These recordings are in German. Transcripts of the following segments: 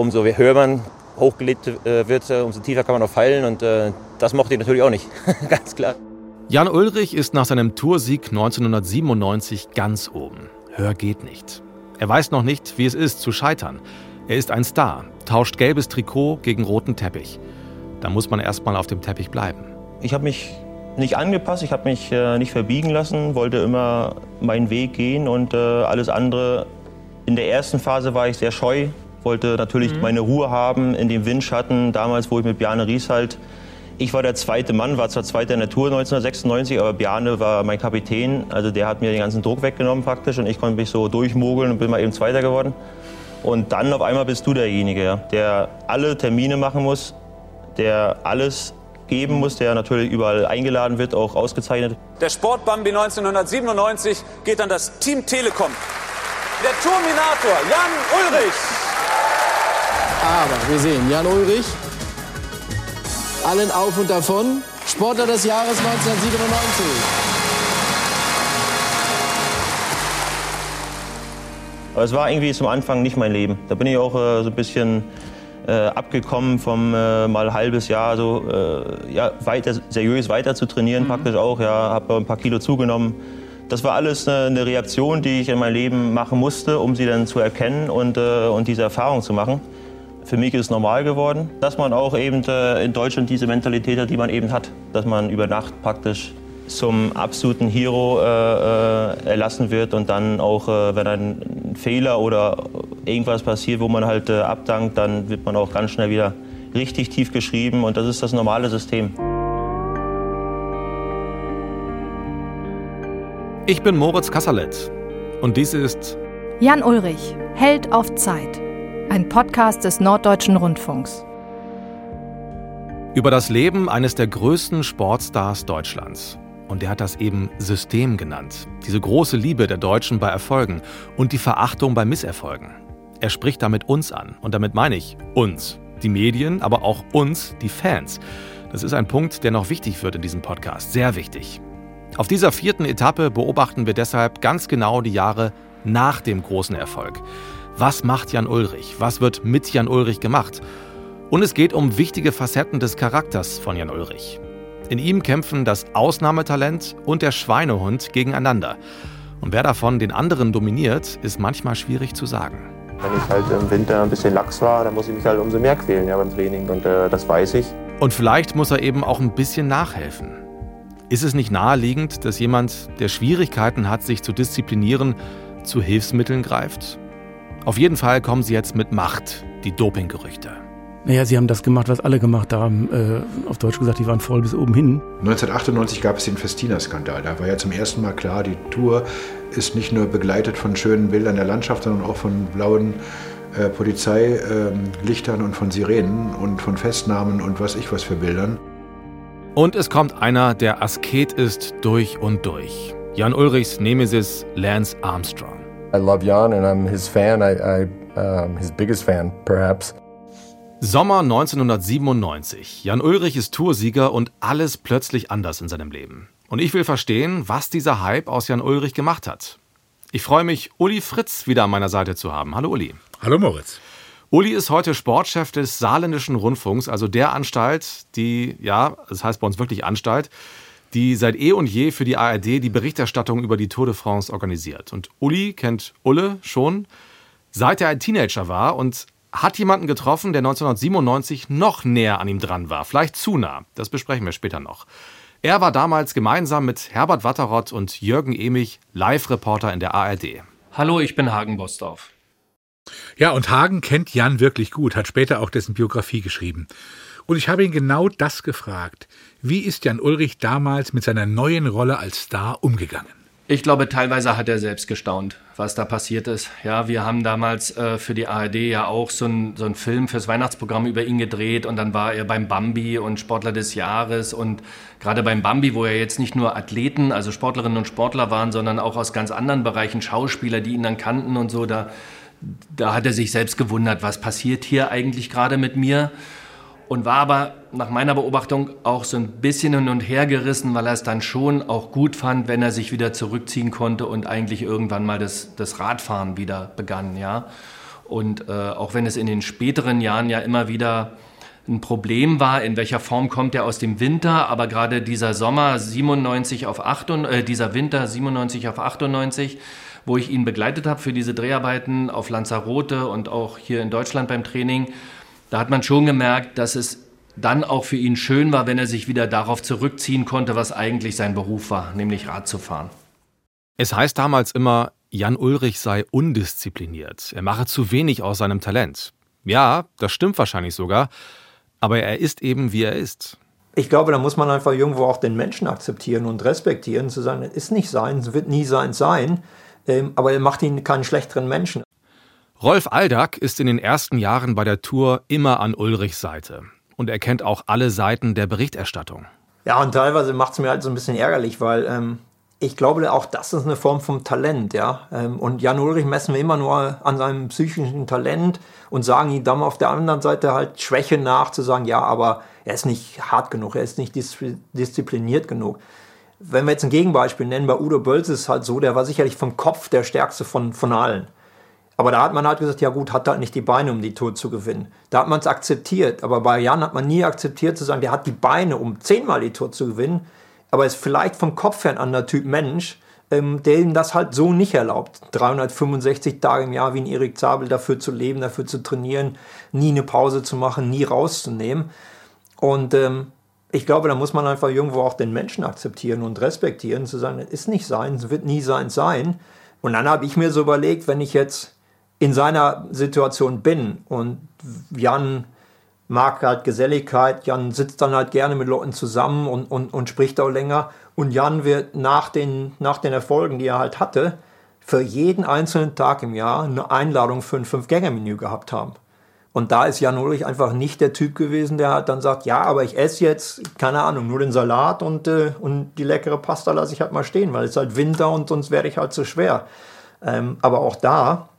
Umso höher man hochgelegt äh, wird, äh, umso tiefer kann man auch fallen und äh, das mochte ich natürlich auch nicht, ganz klar. Jan Ulrich ist nach seinem Toursieg 1997 ganz oben. Hör geht nicht. Er weiß noch nicht, wie es ist, zu scheitern. Er ist ein Star, tauscht gelbes Trikot gegen roten Teppich. Da muss man erst mal auf dem Teppich bleiben. Ich habe mich nicht angepasst, ich habe mich äh, nicht verbiegen lassen, wollte immer meinen Weg gehen und äh, alles andere. In der ersten Phase war ich sehr scheu, wollte natürlich mhm. meine Ruhe haben in dem Windschatten. Damals, wo ich mit Bjarne Ries halt, ich war der zweite Mann, war zwar zweiter in der Tour 1996, aber Bjarne war mein Kapitän. Also der hat mir den ganzen Druck weggenommen praktisch und ich konnte mich so durchmogeln und bin mal eben Zweiter geworden. Und dann auf einmal bist du derjenige, der alle Termine machen muss, der alles geben muss, der natürlich überall eingeladen wird, auch ausgezeichnet. Der Sportbambi 1997 geht an das Team Telekom. Der Terminator Jan Ulrich. Aber wir sehen Jan Ulrich, allen auf und davon, Sportler des Jahres 1997. Aber es war irgendwie zum Anfang nicht mein Leben. Da bin ich auch äh, so ein bisschen äh, abgekommen vom äh, mal halbes Jahr so äh, ja, weiter, seriös weiter zu trainieren mhm. praktisch auch. Ja, habe ein paar Kilo zugenommen. Das war alles eine, eine, Reaktion, die ich in meinem Leben machen musste, um sie dann zu erkennen und, äh, und diese Erfahrung zu machen. Für mich ist es normal geworden, dass man auch eben äh, in Deutschland diese Mentalität hat, die man eben hat, dass man über Nacht praktisch zum absoluten Hero äh, äh, erlassen wird und dann auch, äh, wenn ein Fehler oder irgendwas passiert, wo man halt äh, abdankt, dann wird man auch ganz schnell wieder richtig tief geschrieben und das ist das normale System. Ich bin Moritz Kasserlet und dies ist Jan Ulrich, Held auf Zeit, ein Podcast des Norddeutschen Rundfunks. Über das Leben eines der größten Sportstars Deutschlands. Und er hat das eben System genannt. Diese große Liebe der Deutschen bei Erfolgen und die Verachtung bei Misserfolgen. Er spricht damit uns an. Und damit meine ich uns, die Medien, aber auch uns, die Fans. Das ist ein Punkt, der noch wichtig wird in diesem Podcast. Sehr wichtig. Auf dieser vierten Etappe beobachten wir deshalb ganz genau die Jahre nach dem großen Erfolg. Was macht Jan Ulrich? Was wird mit Jan Ulrich gemacht? Und es geht um wichtige Facetten des Charakters von Jan Ulrich. In ihm kämpfen das Ausnahmetalent und der Schweinehund gegeneinander. Und wer davon den anderen dominiert, ist manchmal schwierig zu sagen. Wenn ich halt im Winter ein bisschen lax war, dann muss ich mich halt umso mehr quälen ja, beim Training. Und äh, das weiß ich. Und vielleicht muss er eben auch ein bisschen nachhelfen. Ist es nicht naheliegend, dass jemand, der Schwierigkeiten hat, sich zu disziplinieren, zu Hilfsmitteln greift? Auf jeden Fall kommen sie jetzt mit Macht, die Dopinggerüchte. Naja, sie haben das gemacht, was alle gemacht haben. Äh, auf Deutsch gesagt, die waren voll bis oben hin. 1998 gab es den Festina-Skandal. Da war ja zum ersten Mal klar, die Tour ist nicht nur begleitet von schönen Bildern der Landschaft, sondern auch von blauen äh, Polizeilichtern ähm, und von Sirenen und von Festnahmen und was ich was für Bildern. Und es kommt einer, der Asket ist durch und durch. Jan Ulrichs Nemesis Lance Armstrong. I love Jan and I'm his fan. I, I um, his biggest fan, perhaps. Sommer 1997. Jan Ulrich ist Toursieger und alles plötzlich anders in seinem Leben. Und ich will verstehen, was dieser Hype aus Jan Ulrich gemacht hat. Ich freue mich, Uli Fritz wieder an meiner Seite zu haben. Hallo Uli. Hallo Moritz. Uli ist heute Sportchef des Saarländischen Rundfunks, also der Anstalt, die, ja, das heißt bei uns wirklich Anstalt, die seit eh und je für die ARD die Berichterstattung über die Tour de France organisiert. Und Uli kennt Ulle schon, seit er ein Teenager war und hat jemanden getroffen, der 1997 noch näher an ihm dran war, vielleicht zu nah. Das besprechen wir später noch. Er war damals gemeinsam mit Herbert Watterott und Jürgen Emich Live-Reporter in der ARD. Hallo, ich bin Hagen Bosdorf. Ja, und Hagen kennt Jan wirklich gut, hat später auch dessen Biografie geschrieben. Und ich habe ihn genau das gefragt. Wie ist Jan Ulrich damals mit seiner neuen Rolle als Star umgegangen? Ich glaube, teilweise hat er selbst gestaunt, was da passiert ist. Ja, wir haben damals äh, für die ARD ja auch so einen so Film fürs Weihnachtsprogramm über ihn gedreht und dann war er beim Bambi und Sportler des Jahres und gerade beim Bambi, wo er jetzt nicht nur Athleten, also Sportlerinnen und Sportler waren, sondern auch aus ganz anderen Bereichen Schauspieler, die ihn dann kannten und so, da, da hat er sich selbst gewundert, was passiert hier eigentlich gerade mit mir und war aber nach meiner Beobachtung auch so ein bisschen hin und her gerissen, weil er es dann schon auch gut fand, wenn er sich wieder zurückziehen konnte und eigentlich irgendwann mal das, das Radfahren wieder begann, ja. Und äh, auch wenn es in den späteren Jahren ja immer wieder ein Problem war, in welcher Form kommt er aus dem Winter, aber gerade dieser Sommer 97 auf 98, äh, dieser Winter 97 auf 98, wo ich ihn begleitet habe für diese Dreharbeiten auf Lanzarote und auch hier in Deutschland beim Training, da hat man schon gemerkt, dass es dann auch für ihn schön war, wenn er sich wieder darauf zurückziehen konnte, was eigentlich sein Beruf war, nämlich Rad zu fahren. Es heißt damals immer, Jan Ulrich sei undiszipliniert, er mache zu wenig aus seinem Talent. Ja, das stimmt wahrscheinlich sogar, aber er ist eben, wie er ist. Ich glaube, da muss man einfach irgendwo auch den Menschen akzeptieren und respektieren, zu sagen, es ist nicht sein, es wird nie sein sein, ähm, aber er macht ihn keinen schlechteren Menschen. Rolf Aldag ist in den ersten Jahren bei der Tour immer an Ulrichs Seite und er kennt auch alle Seiten der Berichterstattung. Ja, und teilweise macht es mir halt so ein bisschen ärgerlich, weil ähm, ich glaube, auch das ist eine Form von Talent, ja. Ähm, und Jan Ulrich messen wir immer nur an seinem psychischen Talent und sagen ihm dann auf der anderen Seite halt Schwäche nach, zu sagen, ja, aber er ist nicht hart genug, er ist nicht diszipliniert genug. Wenn wir jetzt ein Gegenbeispiel nennen, bei Udo Bölz ist es halt so, der war sicherlich vom Kopf der stärkste von, von allen. Aber da hat man halt gesagt, ja gut, hat halt nicht die Beine, um die Tour zu gewinnen. Da hat man es akzeptiert. Aber bei Jan hat man nie akzeptiert zu sagen, der hat die Beine, um zehnmal die Tour zu gewinnen aber ist vielleicht vom Kopf her ein anderer Typ Mensch, ähm, der ihm das halt so nicht erlaubt. 365 Tage im Jahr wie ein Erik Zabel dafür zu leben, dafür zu trainieren, nie eine Pause zu machen, nie rauszunehmen. Und ähm, ich glaube, da muss man einfach irgendwo auch den Menschen akzeptieren und respektieren, zu sagen, es ist nicht sein, es wird nie sein sein. Und dann habe ich mir so überlegt, wenn ich jetzt in seiner Situation bin und Jan mag halt Geselligkeit. Jan sitzt dann halt gerne mit Leuten zusammen und, und, und spricht auch länger. Und Jan wird nach den, nach den Erfolgen, die er halt hatte, für jeden einzelnen Tag im Jahr eine Einladung für ein Fünf-Gänge-Menü gehabt haben. Und da ist Jan Ulrich einfach nicht der Typ gewesen, der halt dann sagt, ja, aber ich esse jetzt, keine Ahnung, nur den Salat und, äh, und die leckere Pasta lasse ich halt mal stehen, weil es halt Winter und sonst werde ich halt zu schwer. Ähm, aber auch da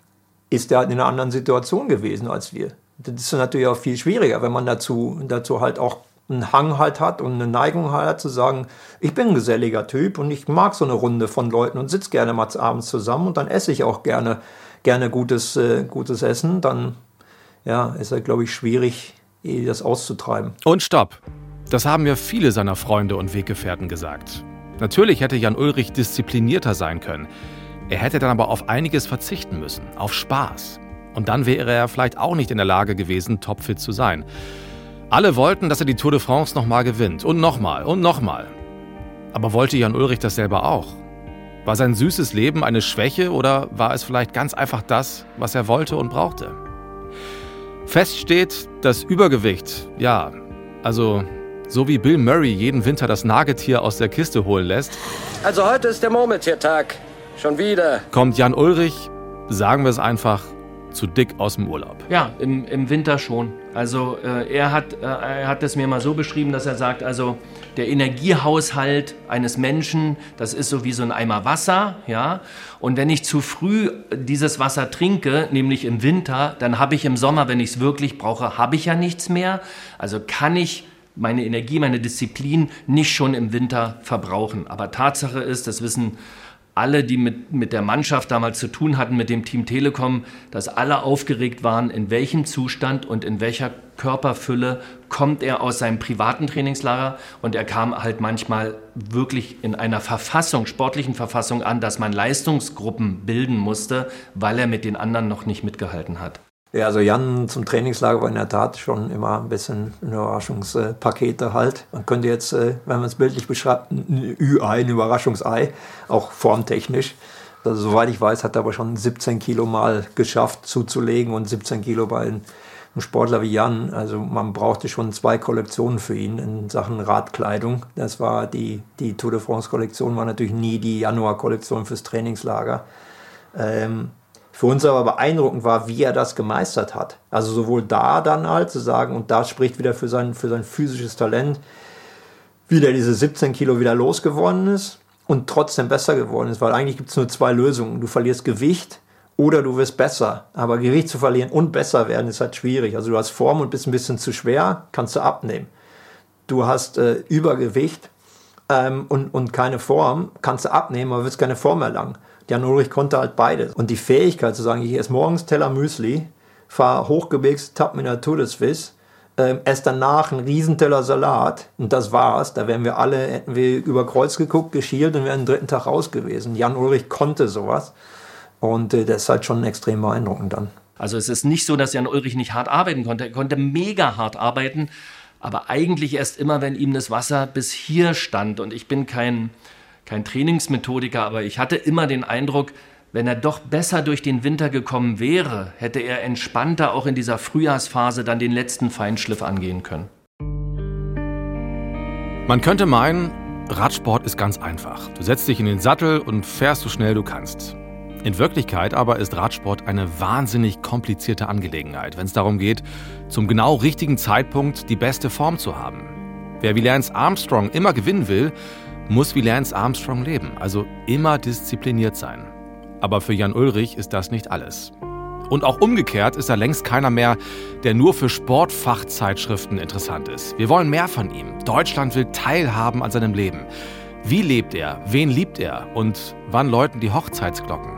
ist er halt in einer anderen Situation gewesen als wir das ist natürlich auch viel schwieriger, wenn man dazu, dazu halt auch einen Hang halt hat und eine Neigung halt hat, zu sagen, ich bin ein geselliger Typ und ich mag so eine Runde von Leuten und sitze gerne mal abends zusammen und dann esse ich auch gerne, gerne gutes, äh, gutes Essen, dann ja, ist halt, glaube ich, schwierig, eh das auszutreiben. Und stopp! Das haben ja viele seiner Freunde und Weggefährten gesagt. Natürlich hätte Jan Ulrich disziplinierter sein können. Er hätte dann aber auf einiges verzichten müssen, auf Spaß. Und dann wäre er vielleicht auch nicht in der Lage gewesen, topfit zu sein. Alle wollten, dass er die Tour de France nochmal gewinnt. Und nochmal und nochmal. Aber wollte Jan Ulrich das selber auch? War sein süßes Leben eine Schwäche oder war es vielleicht ganz einfach das, was er wollte und brauchte? Fest steht, das Übergewicht, ja, also so wie Bill Murray jeden Winter das Nagetier aus der Kiste holen lässt. Also heute ist der Murmeltiertag. Schon wieder. Kommt Jan Ulrich, sagen wir es einfach, zu dick aus dem Urlaub. Ja, im, im Winter schon. Also äh, er, hat, äh, er hat es mir mal so beschrieben, dass er sagt, also der Energiehaushalt eines Menschen, das ist so wie so ein Eimer Wasser, ja. Und wenn ich zu früh dieses Wasser trinke, nämlich im Winter, dann habe ich im Sommer, wenn ich es wirklich brauche, habe ich ja nichts mehr. Also kann ich meine Energie, meine Disziplin nicht schon im Winter verbrauchen. Aber Tatsache ist, das wissen alle, die mit, mit der Mannschaft damals zu tun hatten, mit dem Team Telekom, dass alle aufgeregt waren, in welchem Zustand und in welcher Körperfülle kommt er aus seinem privaten Trainingslager. Und er kam halt manchmal wirklich in einer Verfassung, sportlichen Verfassung an, dass man Leistungsgruppen bilden musste, weil er mit den anderen noch nicht mitgehalten hat. Ja, also Jan zum Trainingslager war in der Tat schon immer ein bisschen Überraschungspakete halt. Man könnte jetzt, äh, wenn man es bildlich beschreibt, ein Ü-Ei, ein Überraschungsei, auch formtechnisch. Also soweit ich weiß, hat er aber schon 17 Kilo mal geschafft zuzulegen und 17 Kilo bei einem Sportler wie Jan. Also man brauchte schon zwei Kollektionen für ihn in Sachen Radkleidung. Das war die, die Tour de France Kollektion, war natürlich nie die Januar-Kollektion fürs Trainingslager. Ähm, für uns aber beeindruckend war, wie er das gemeistert hat. Also sowohl da dann halt zu sagen, und das spricht wieder für sein, für sein physisches Talent, wie der diese 17 Kilo wieder losgeworden ist und trotzdem besser geworden ist, weil eigentlich gibt es nur zwei Lösungen. Du verlierst Gewicht oder du wirst besser. Aber Gewicht zu verlieren und besser werden ist halt schwierig. Also du hast Form und bist ein bisschen zu schwer, kannst du abnehmen. Du hast äh, Übergewicht ähm, und, und keine Form, kannst du abnehmen, aber wirst keine Form erlangen. Jan Ulrich konnte halt beides. Und die Fähigkeit zu sagen, ich esse morgens Teller Müsli fahre Hochgebirgstappen in der Tour de Suisse, ähm, esse danach einen Riesenteller Salat und das war's. Da wären wir alle, hätten wir über Kreuz geguckt, geschielt und wären den dritten Tag raus gewesen. Jan Ulrich konnte sowas und äh, das ist halt schon extrem beeindruckend dann. Also es ist nicht so, dass Jan Ulrich nicht hart arbeiten konnte. Er konnte mega hart arbeiten, aber eigentlich erst immer, wenn ihm das Wasser bis hier stand. Und ich bin kein, kein Trainingsmethodiker, aber ich hatte immer den Eindruck, wenn er doch besser durch den Winter gekommen wäre, hätte er entspannter auch in dieser Frühjahrsphase dann den letzten Feinschliff angehen können. Man könnte meinen, Radsport ist ganz einfach. Du setzt dich in den Sattel und fährst so schnell du kannst. In Wirklichkeit aber ist Radsport eine wahnsinnig komplizierte Angelegenheit, wenn es darum geht, zum genau richtigen Zeitpunkt die beste Form zu haben. Wer wie Lance Armstrong immer gewinnen will, muss wie Lance Armstrong leben, also immer diszipliniert sein. Aber für Jan Ulrich ist das nicht alles. Und auch umgekehrt ist er längst keiner mehr, der nur für Sportfachzeitschriften interessant ist. Wir wollen mehr von ihm. Deutschland will teilhaben an seinem Leben. Wie lebt er? Wen liebt er? Und wann läuten die Hochzeitsglocken?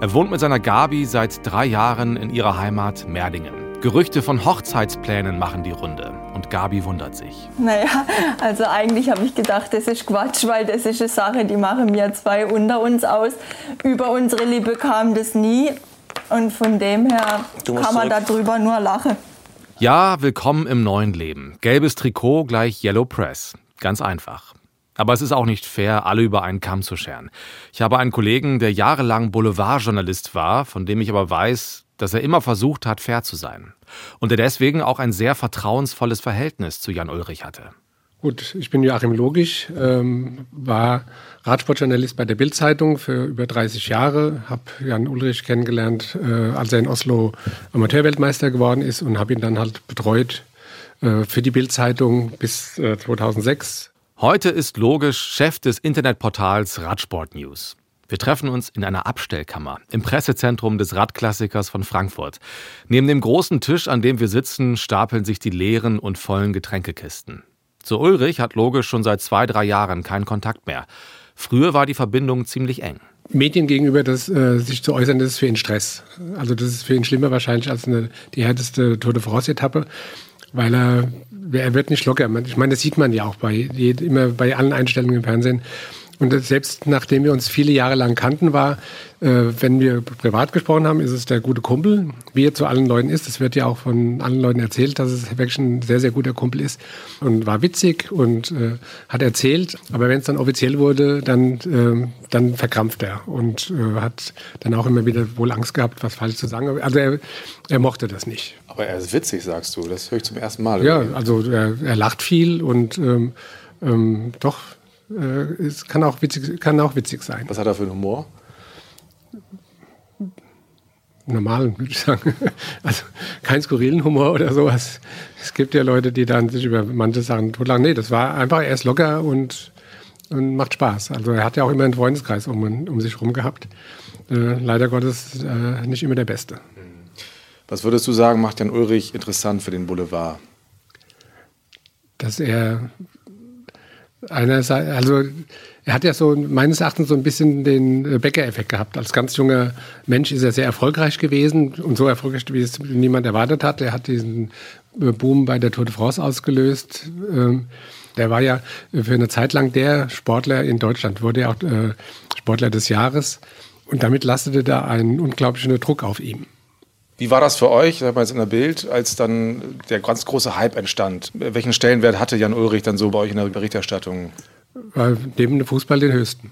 Er wohnt mit seiner Gabi seit drei Jahren in ihrer Heimat Merdingen. Gerüchte von Hochzeitsplänen machen die Runde. Und Gabi wundert sich. Naja, also eigentlich habe ich gedacht, das ist Quatsch, weil das ist eine Sache, die machen wir zwei unter uns aus. Über unsere Liebe kam das nie. Und von dem her kann man darüber nur lachen. Ja, willkommen im neuen Leben. Gelbes Trikot gleich Yellow Press. Ganz einfach. Aber es ist auch nicht fair, alle über einen Kamm zu scheren. Ich habe einen Kollegen, der jahrelang Boulevardjournalist war, von dem ich aber weiß, dass er immer versucht hat, fair zu sein. Und der deswegen auch ein sehr vertrauensvolles Verhältnis zu Jan Ulrich hatte. Gut, ich bin Joachim Logisch, ähm, war Radsportjournalist bei der Bild-Zeitung für über 30 Jahre, habe Jan Ulrich kennengelernt, äh, als er in Oslo Amateurweltmeister geworden ist und habe ihn dann halt betreut äh, für die Bild-Zeitung bis äh, 2006. Heute ist Logisch Chef des Internetportals Radsport News. Wir treffen uns in einer Abstellkammer im Pressezentrum des Radklassikers von Frankfurt. Neben dem großen Tisch, an dem wir sitzen, stapeln sich die leeren und vollen Getränkekisten. Zu Ulrich hat Logisch schon seit zwei, drei Jahren keinen Kontakt mehr. Früher war die Verbindung ziemlich eng. Medien gegenüber das, äh, sich zu äußern, das ist für ihn Stress. Also das ist für ihn schlimmer wahrscheinlich als eine, die härteste Tour de France-Etappe, weil er, er wird nicht locker. Ich meine, das sieht man ja auch bei, immer bei allen Einstellungen im Fernsehen. Und selbst nachdem wir uns viele Jahre lang kannten, war, äh, wenn wir privat gesprochen haben, ist es der gute Kumpel, wie er zu allen Leuten ist. Es wird ja auch von allen Leuten erzählt, dass es wirklich ein sehr, sehr guter Kumpel ist und war witzig und äh, hat erzählt. Aber wenn es dann offiziell wurde, dann, äh, dann verkrampft er und äh, hat dann auch immer wieder wohl Angst gehabt, was falsch zu sagen. Also er, er mochte das nicht. Aber er ist witzig, sagst du. Das höre ich zum ersten Mal. Ja, also er, er lacht viel und ähm, ähm, doch es kann auch, witzig, kann auch witzig sein. Was hat er für einen Humor? Normalen, würde ich sagen. Also kein skurrilen Humor oder sowas. Es gibt ja Leute, die dann sich über manche Sachen totlachen. Nee, das war einfach, er ist locker und, und macht Spaß. Also er hat ja auch immer einen Freundeskreis um, um sich herum gehabt. Äh, leider Gottes äh, nicht immer der Beste. Was würdest du sagen, macht Jan Ulrich interessant für den Boulevard? Dass er einerseits, also er hat ja so meines Erachtens so ein bisschen den äh, Bäcker-Effekt gehabt. Als ganz junger Mensch ist er sehr erfolgreich gewesen und so erfolgreich, wie es niemand erwartet hat. Er hat diesen äh, Boom bei der Tour de France ausgelöst. Ähm, der war ja für eine Zeit lang der Sportler in Deutschland, wurde ja auch äh, Sportler des Jahres. Und damit lastete da ein unglaublicher Druck auf ihm. Wie war das für euch, sag mal jetzt in der Bild, als dann der ganz große Hype entstand? Welchen Stellenwert hatte Jan Ulrich dann so bei euch in der Berichterstattung? War neben dem Fußball den höchsten.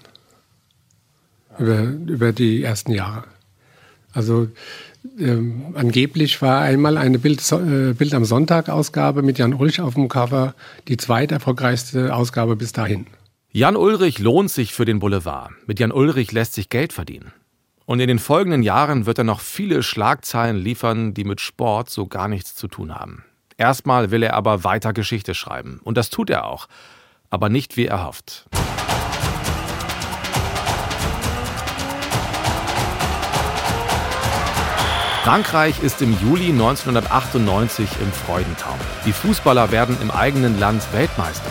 Über, über die ersten Jahre. Also ähm, angeblich war einmal eine Bild, äh, Bild am Sonntag Ausgabe mit Jan Ulrich auf dem Cover die zweiterfolgreichste Ausgabe bis dahin. Jan Ulrich lohnt sich für den Boulevard. Mit Jan Ulrich lässt sich Geld verdienen. Und in den folgenden Jahren wird er noch viele Schlagzeilen liefern, die mit Sport so gar nichts zu tun haben. Erstmal will er aber weiter Geschichte schreiben. Und das tut er auch. Aber nicht wie er hofft. Frankreich ist im Juli 1998 im Freudentaumel. Die Fußballer werden im eigenen Land Weltmeister.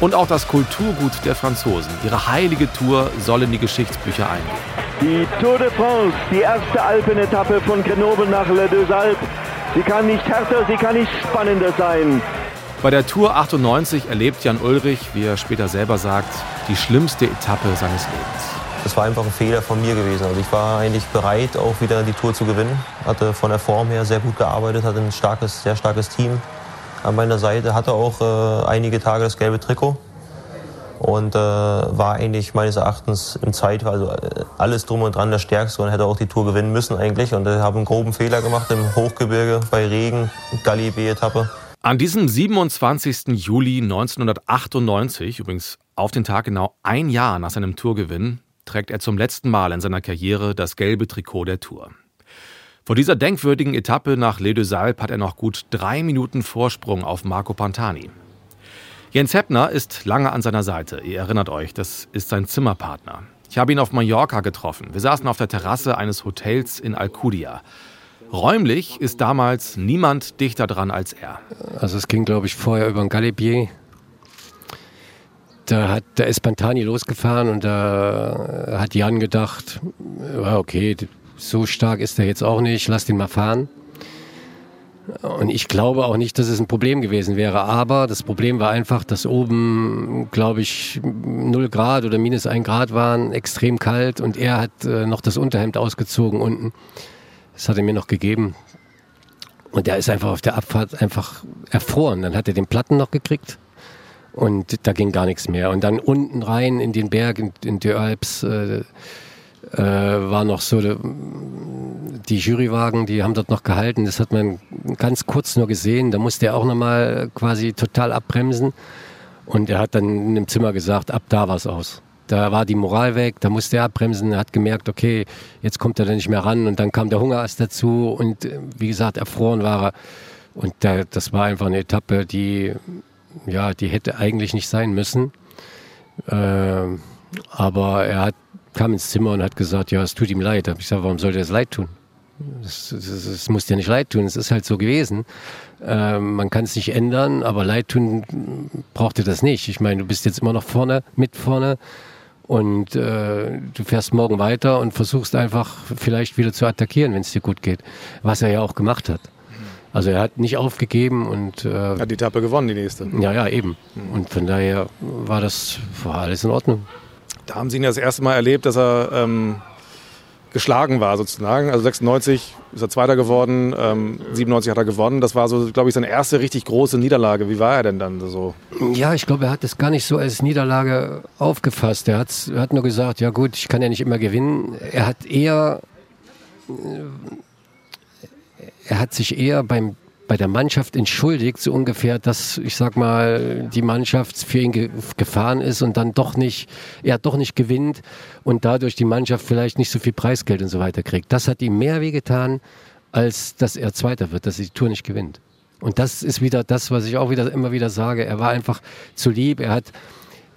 Und auch das Kulturgut der Franzosen, ihre heilige Tour, soll in die Geschichtsbücher eingehen. Die Tour de France, die erste Alpenetappe von Grenoble nach Le Deux Alpes. Sie kann nicht härter, sie kann nicht spannender sein. Bei der Tour 98 erlebt Jan Ulrich, wie er später selber sagt, die schlimmste Etappe seines Lebens. Das war einfach ein Fehler von mir gewesen. Also ich war eigentlich bereit, auch wieder die Tour zu gewinnen. Hatte von der Form her sehr gut gearbeitet, hatte ein starkes, sehr starkes Team an meiner Seite, hatte auch äh, einige Tage das gelbe Trikot und äh, war eigentlich meines Erachtens im Zeit, also äh, alles drum und dran der Stärkste und hätte auch die Tour gewinnen müssen eigentlich. Und äh, habe einen groben Fehler gemacht im Hochgebirge bei Regen, Galli-B-Etappe. An diesem 27. Juli 1998, übrigens auf den Tag genau ein Jahr nach seinem Tourgewinn, trägt er zum letzten Mal in seiner Karriere das gelbe Trikot der Tour. Vor dieser denkwürdigen Etappe nach Les Deux Alpes hat er noch gut drei Minuten Vorsprung auf Marco Pantani. Jens Heppner ist lange an seiner Seite. Ihr erinnert euch, das ist sein Zimmerpartner. Ich habe ihn auf Mallorca getroffen. Wir saßen auf der Terrasse eines Hotels in Alcudia. Räumlich ist damals niemand dichter dran als er. Also es ging, glaube ich, vorher über ein Galibier. Da, hat, da ist Pantani losgefahren und da hat Jan gedacht, okay, so stark ist er jetzt auch nicht, lass den mal fahren. Und ich glaube auch nicht, dass es ein Problem gewesen wäre. Aber das Problem war einfach, dass oben, glaube ich, 0 Grad oder minus 1 Grad waren, extrem kalt und er hat äh, noch das Unterhemd ausgezogen unten. Das hat er mir noch gegeben. Und der ist einfach auf der Abfahrt einfach erfroren. Dann hat er den Platten noch gekriegt und da ging gar nichts mehr. Und dann unten rein in den Berg, in, in die Alps, äh, äh, war noch so, die Jurywagen, die haben dort noch gehalten. Das hat man ganz kurz nur gesehen. Da musste er auch nochmal quasi total abbremsen. Und er hat dann in dem Zimmer gesagt, ab da war es aus. Da war die Moral weg, da musste er abbremsen, er hat gemerkt, okay, jetzt kommt er da nicht mehr ran und dann kam der Hungerast dazu und äh, wie gesagt, erfroren war er. Und da, das war einfach eine Etappe, die, ja, die hätte eigentlich nicht sein müssen. Äh, aber er hat kam ins Zimmer und hat gesagt, ja, es tut ihm leid. Da habe ich gesagt, warum sollte er es leid tun? Es, muss dir nicht leid tun, es ist halt so gewesen. Ähm, man kann es nicht ändern, aber leid tun braucht dir das nicht. Ich meine, du bist jetzt immer noch vorne, mit vorne und äh, du fährst morgen weiter und versuchst einfach vielleicht wieder zu attackieren, wenn es dir gut geht. Was er ja auch gemacht hat. Also er hat nicht aufgegeben und äh, hat die Etappe gewonnen, die nächste. Ja, ja, eben. Und von daher war das war alles in Ordnung. Da haben Sie ihn ja das erste Mal erlebt, dass er ähm, geschlagen war sozusagen. Also 96 ist er Zweiter geworden, ähm, 97 hat er gewonnen. Das war so, glaube ich, seine erste richtig große Niederlage. Wie war er denn dann so? Ja, ich glaube, er hat das gar nicht so als Niederlage aufgefasst. Er, er hat nur gesagt, ja gut, ich kann ja nicht immer gewinnen. Er hat eher, äh, er hat sich eher beim bei der Mannschaft entschuldigt, so ungefähr, dass, ich sag mal, die Mannschaft für ihn ge gefahren ist und dann doch nicht, er doch nicht gewinnt und dadurch die Mannschaft vielleicht nicht so viel Preisgeld und so weiter kriegt. Das hat ihm mehr wehgetan, als dass er Zweiter wird, dass er die Tour nicht gewinnt. Und das ist wieder das, was ich auch wieder immer wieder sage. Er war einfach zu lieb. Er hat,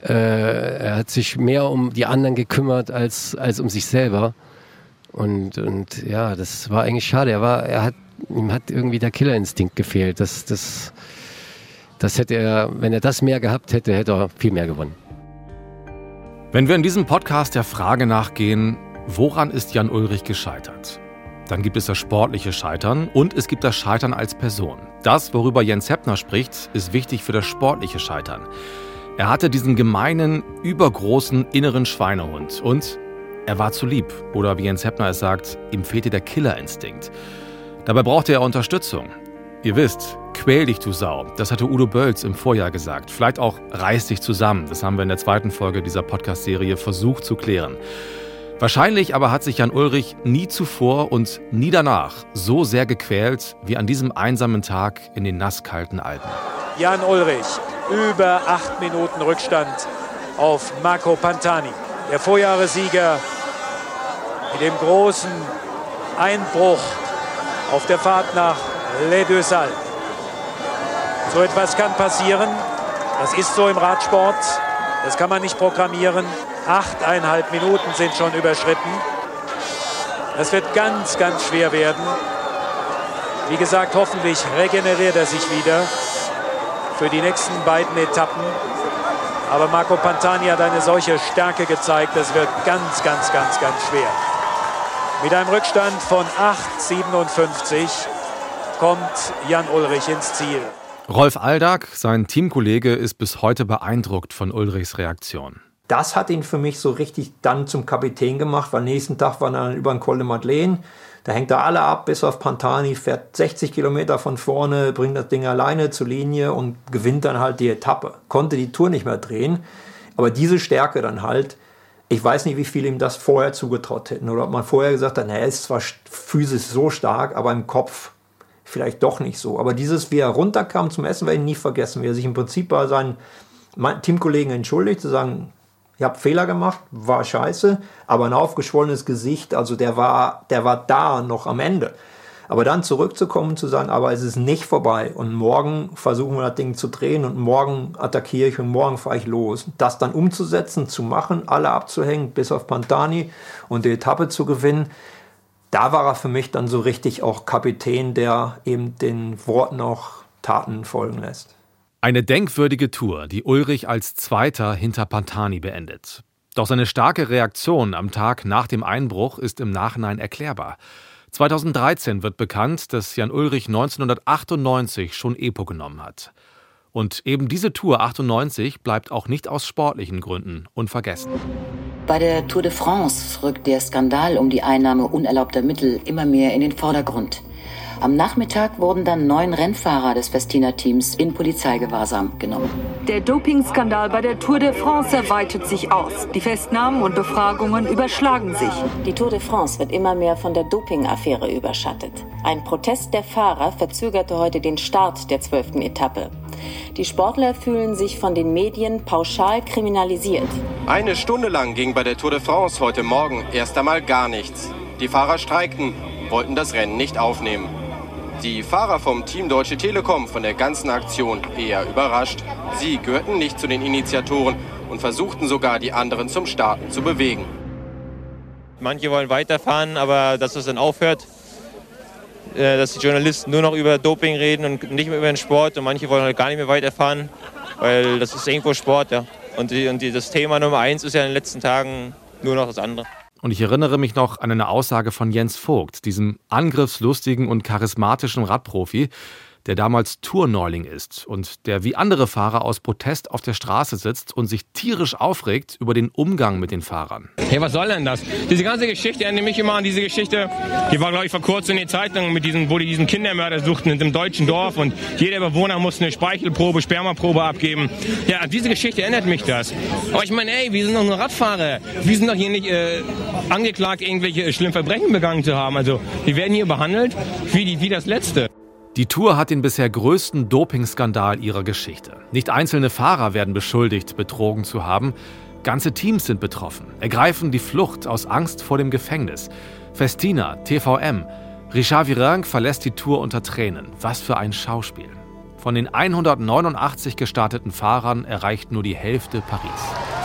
äh, er hat sich mehr um die anderen gekümmert als, als um sich selber. Und, und ja, das war eigentlich schade. Er war, er hat ihm hat irgendwie der Killerinstinkt gefehlt. Das, das, das hätte er, wenn er das mehr gehabt hätte, hätte er viel mehr gewonnen. Wenn wir in diesem Podcast der Frage nachgehen, woran ist Jan Ulrich gescheitert? Dann gibt es das sportliche Scheitern und es gibt das Scheitern als Person. Das, worüber Jens Heppner spricht, ist wichtig für das sportliche Scheitern. Er hatte diesen gemeinen, übergroßen inneren Schweinehund und er war zu lieb. Oder wie Jens Heppner es sagt, ihm fehlte der Killerinstinkt. Dabei brauchte er Unterstützung. Ihr wisst, quäl dich, du Sau. Das hatte Udo Bölz im Vorjahr gesagt. Vielleicht auch reiß dich zusammen. Das haben wir in der zweiten Folge dieser Podcast-Serie versucht zu klären. Wahrscheinlich aber hat sich Jan Ulrich nie zuvor und nie danach so sehr gequält wie an diesem einsamen Tag in den nasskalten Alpen. Jan Ulrich, über acht Minuten Rückstand auf Marco Pantani. Der Vorjahressieger mit dem großen Einbruch auf der Fahrt nach Les Deux Alpes. So etwas kann passieren. Das ist so im Radsport. Das kann man nicht programmieren. Achteinhalb Minuten sind schon überschritten. Das wird ganz, ganz schwer werden. Wie gesagt, hoffentlich regeneriert er sich wieder für die nächsten beiden Etappen. Aber Marco Pantani hat eine solche Stärke gezeigt, das wird ganz, ganz, ganz, ganz schwer. Mit einem Rückstand von 8,57 kommt Jan Ulrich ins Ziel. Rolf Aldag, sein Teamkollege, ist bis heute beeindruckt von Ulrichs Reaktion. Das hat ihn für mich so richtig dann zum Kapitän gemacht, weil nächsten Tag war er dann über den Col de Madeleine. Da hängt er alle ab, bis auf Pantani, fährt 60 Kilometer von vorne, bringt das Ding alleine zur Linie und gewinnt dann halt die Etappe. Konnte die Tour nicht mehr drehen, aber diese Stärke dann halt, ich weiß nicht, wie viele ihm das vorher zugetraut hätten oder ob man vorher gesagt hat, er ist zwar physisch so stark, aber im Kopf vielleicht doch nicht so. Aber dieses, wie er runterkam zum Essen, werde ich nie vergessen, wie er sich im Prinzip bei seinen Teamkollegen entschuldigt, zu sagen, ihr habt Fehler gemacht, war scheiße, aber ein aufgeschwollenes Gesicht, also der war, der war da noch am Ende. Aber dann zurückzukommen, zu sagen, aber es ist nicht vorbei und morgen versuchen wir das Ding zu drehen und morgen attackiere ich und morgen fahre ich los. Das dann umzusetzen, zu machen, alle abzuhängen, bis auf Pantani und die Etappe zu gewinnen, da war er für mich dann so richtig auch Kapitän, der eben den Worten auch Taten folgen lässt. Eine denkwürdige Tour, die Ulrich als Zweiter hinter Pantani beendet. Doch seine starke Reaktion am Tag nach dem Einbruch ist im Nachhinein erklärbar. 2013 wird bekannt, dass Jan Ulrich 1998 schon Epo genommen hat. Und eben diese Tour 98 bleibt auch nicht aus sportlichen Gründen unvergessen. Bei der Tour de France rückt der Skandal um die Einnahme unerlaubter Mittel immer mehr in den Vordergrund. Am Nachmittag wurden dann neun Rennfahrer des Festina-Teams in Polizeigewahrsam genommen. Der Dopingskandal bei der Tour de France weitet sich aus. Die Festnahmen und Befragungen überschlagen sich. Die Tour de France wird immer mehr von der Dopingaffäre überschattet. Ein Protest der Fahrer verzögerte heute den Start der zwölften Etappe. Die Sportler fühlen sich von den Medien pauschal kriminalisiert. Eine Stunde lang ging bei der Tour de France heute Morgen erst einmal gar nichts. Die Fahrer streikten, wollten das Rennen nicht aufnehmen. Die Fahrer vom Team Deutsche Telekom von der ganzen Aktion eher überrascht. Sie gehörten nicht zu den Initiatoren und versuchten sogar, die anderen zum Starten zu bewegen. Manche wollen weiterfahren, aber dass es dann aufhört, äh, dass die Journalisten nur noch über Doping reden und nicht mehr über den Sport und manche wollen halt gar nicht mehr weiterfahren, weil das ist irgendwo Sport, ja. Und, die, und die, das Thema Nummer eins ist ja in den letzten Tagen nur noch das andere. Und ich erinnere mich noch an eine Aussage von Jens Vogt, diesem angriffslustigen und charismatischen Radprofi, der damals Tourneuling ist und der wie andere Fahrer aus Protest auf der Straße sitzt und sich tierisch aufregt über den Umgang mit den Fahrern. Hey, was soll denn das? Diese ganze Geschichte erinnert mich immer an diese Geschichte, die war, glaube ich, vor kurzem in den Zeitungen, mit diesen, wo die diesen Kindermörder suchten in dem deutschen Dorf und jeder Bewohner musste eine Speichelprobe, Spermaprobe abgeben. Ja, an diese Geschichte erinnert mich das. Aber ich meine, ey, wir sind doch nur Radfahrer. Wir sind doch hier nicht äh, angeklagt, irgendwelche schlimmen Verbrechen begangen zu haben. Also, wir werden hier behandelt wie, die, wie das Letzte. Die Tour hat den bisher größten Dopingskandal ihrer Geschichte. Nicht einzelne Fahrer werden beschuldigt, betrogen zu haben. Ganze Teams sind betroffen, ergreifen die Flucht aus Angst vor dem Gefängnis. Festina, TVM. Richard Virenque verlässt die Tour unter Tränen. Was für ein Schauspiel. Von den 189 gestarteten Fahrern erreicht nur die Hälfte Paris.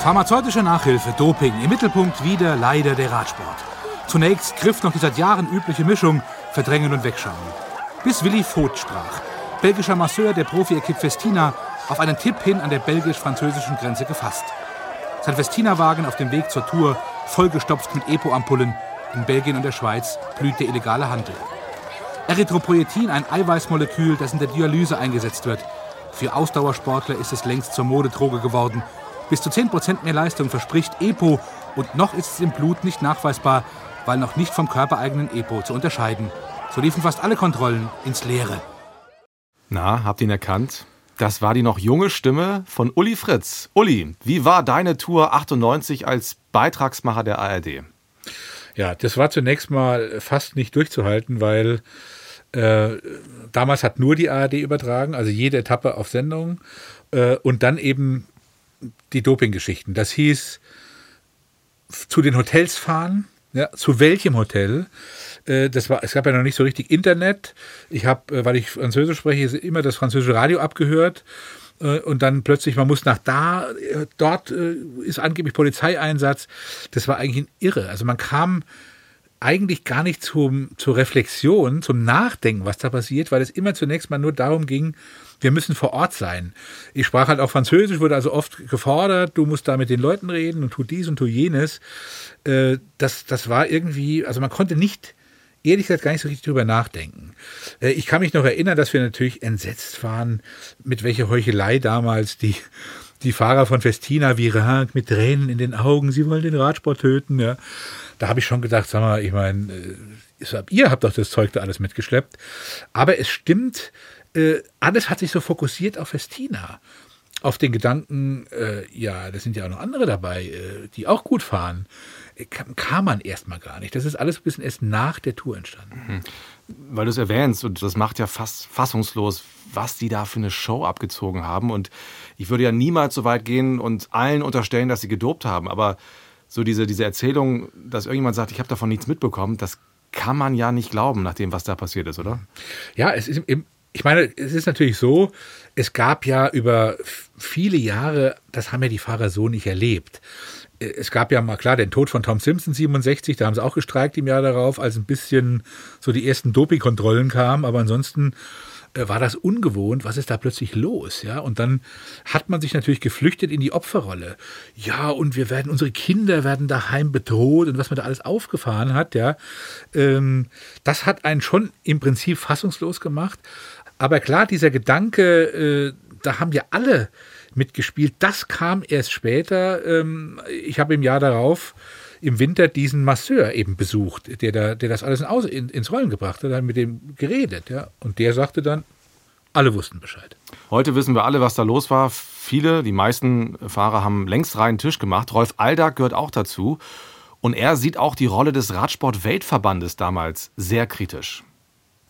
Pharmazeutische Nachhilfe, Doping, im Mittelpunkt wieder leider der Radsport. Zunächst griff noch die seit Jahren übliche Mischung Verdrängen und Wegschauen bis Willi Voth sprach. Belgischer Masseur der Profi-Equipe Festina auf einen Tipp hin an der belgisch-französischen Grenze gefasst. Sein Festina-Wagen auf dem Weg zur Tour, vollgestopft mit Epo-Ampullen. In Belgien und der Schweiz blüht der illegale Handel. Erythropoietin, ein Eiweißmolekül, das in der Dialyse eingesetzt wird. Für Ausdauersportler ist es längst zur Modedroge geworden. Bis zu 10% mehr Leistung verspricht EPO und noch ist es im Blut nicht nachweisbar, weil noch nicht vom körpereigenen EPO zu unterscheiden. So liefen fast alle Kontrollen ins Leere. Na, habt ihr ihn erkannt? Das war die noch junge Stimme von Uli Fritz. Uli, wie war deine Tour 98 als Beitragsmacher der ARD? Ja, das war zunächst mal fast nicht durchzuhalten, weil äh, damals hat nur die ARD übertragen, also jede Etappe auf Sendung äh, und dann eben die Dopinggeschichten. Das hieß zu den Hotels fahren, ja, zu welchem Hotel, äh, das war, es gab ja noch nicht so richtig Internet. Ich habe, äh, weil ich Französisch spreche, immer das französische Radio abgehört. Äh, und dann plötzlich, man muss nach da, dort ist angeblich Polizeieinsatz. Das war eigentlich Irre. Also man kam eigentlich gar nicht zum, zur Reflexion, zum Nachdenken, was da passiert, weil es immer zunächst mal nur darum ging, wir müssen vor Ort sein. Ich sprach halt auch Französisch, wurde also oft gefordert, du musst da mit den Leuten reden und tu dies und tu jenes. Äh, das, das war irgendwie, also man konnte nicht, ehrlich gesagt, gar nicht so richtig drüber nachdenken. Äh, ich kann mich noch erinnern, dass wir natürlich entsetzt waren, mit welcher Heuchelei damals die, die Fahrer von Festina wie Rank mit Tränen in den Augen, sie wollen den Radsport töten, ja. Da habe ich schon gedacht, sag mal, ich meine, äh, ihr habt doch das Zeug da alles mitgeschleppt. Aber es stimmt, äh, alles hat sich so fokussiert auf Festina. Auf den Gedanken, ja, da sind ja auch noch andere dabei, die auch gut fahren. Kam, kam man erstmal gar nicht. Das ist alles ein bisschen erst nach der Tour entstanden. Mhm. Weil du es erwähnst, und das macht ja fast fassungslos, was die da für eine Show abgezogen haben. Und ich würde ja niemals so weit gehen und allen unterstellen, dass sie gedopt haben. Aber so diese, diese Erzählung, dass irgendjemand sagt, ich habe davon nichts mitbekommen, das kann man ja nicht glauben, nach dem, was da passiert ist, oder? Ja, es ist im, ich meine, es ist natürlich so, es gab ja über viele Jahre, das haben ja die Fahrer so nicht erlebt. Es gab ja mal klar den Tod von Tom Simpson 67, da haben sie auch gestreikt im Jahr darauf, als ein bisschen so die ersten Dopingkontrollen kamen, aber ansonsten äh, war das ungewohnt, was ist da plötzlich los, ja? Und dann hat man sich natürlich geflüchtet in die Opferrolle. Ja, und wir werden, unsere Kinder werden daheim bedroht und was man da alles aufgefahren hat, ja. Ähm, das hat einen schon im Prinzip fassungslos gemacht. Aber klar, dieser Gedanke, äh, da haben ja alle mitgespielt, das kam erst später. Ähm, ich habe im Jahr darauf im Winter diesen Masseur eben besucht, der, da, der das alles in, ins Rollen gebracht hat, hat mit dem geredet. Ja? Und der sagte dann, alle wussten Bescheid. Heute wissen wir alle, was da los war. Viele, die meisten Fahrer haben längst reinen Tisch gemacht. Rolf Aldag gehört auch dazu. Und er sieht auch die Rolle des Radsport-Weltverbandes damals sehr kritisch.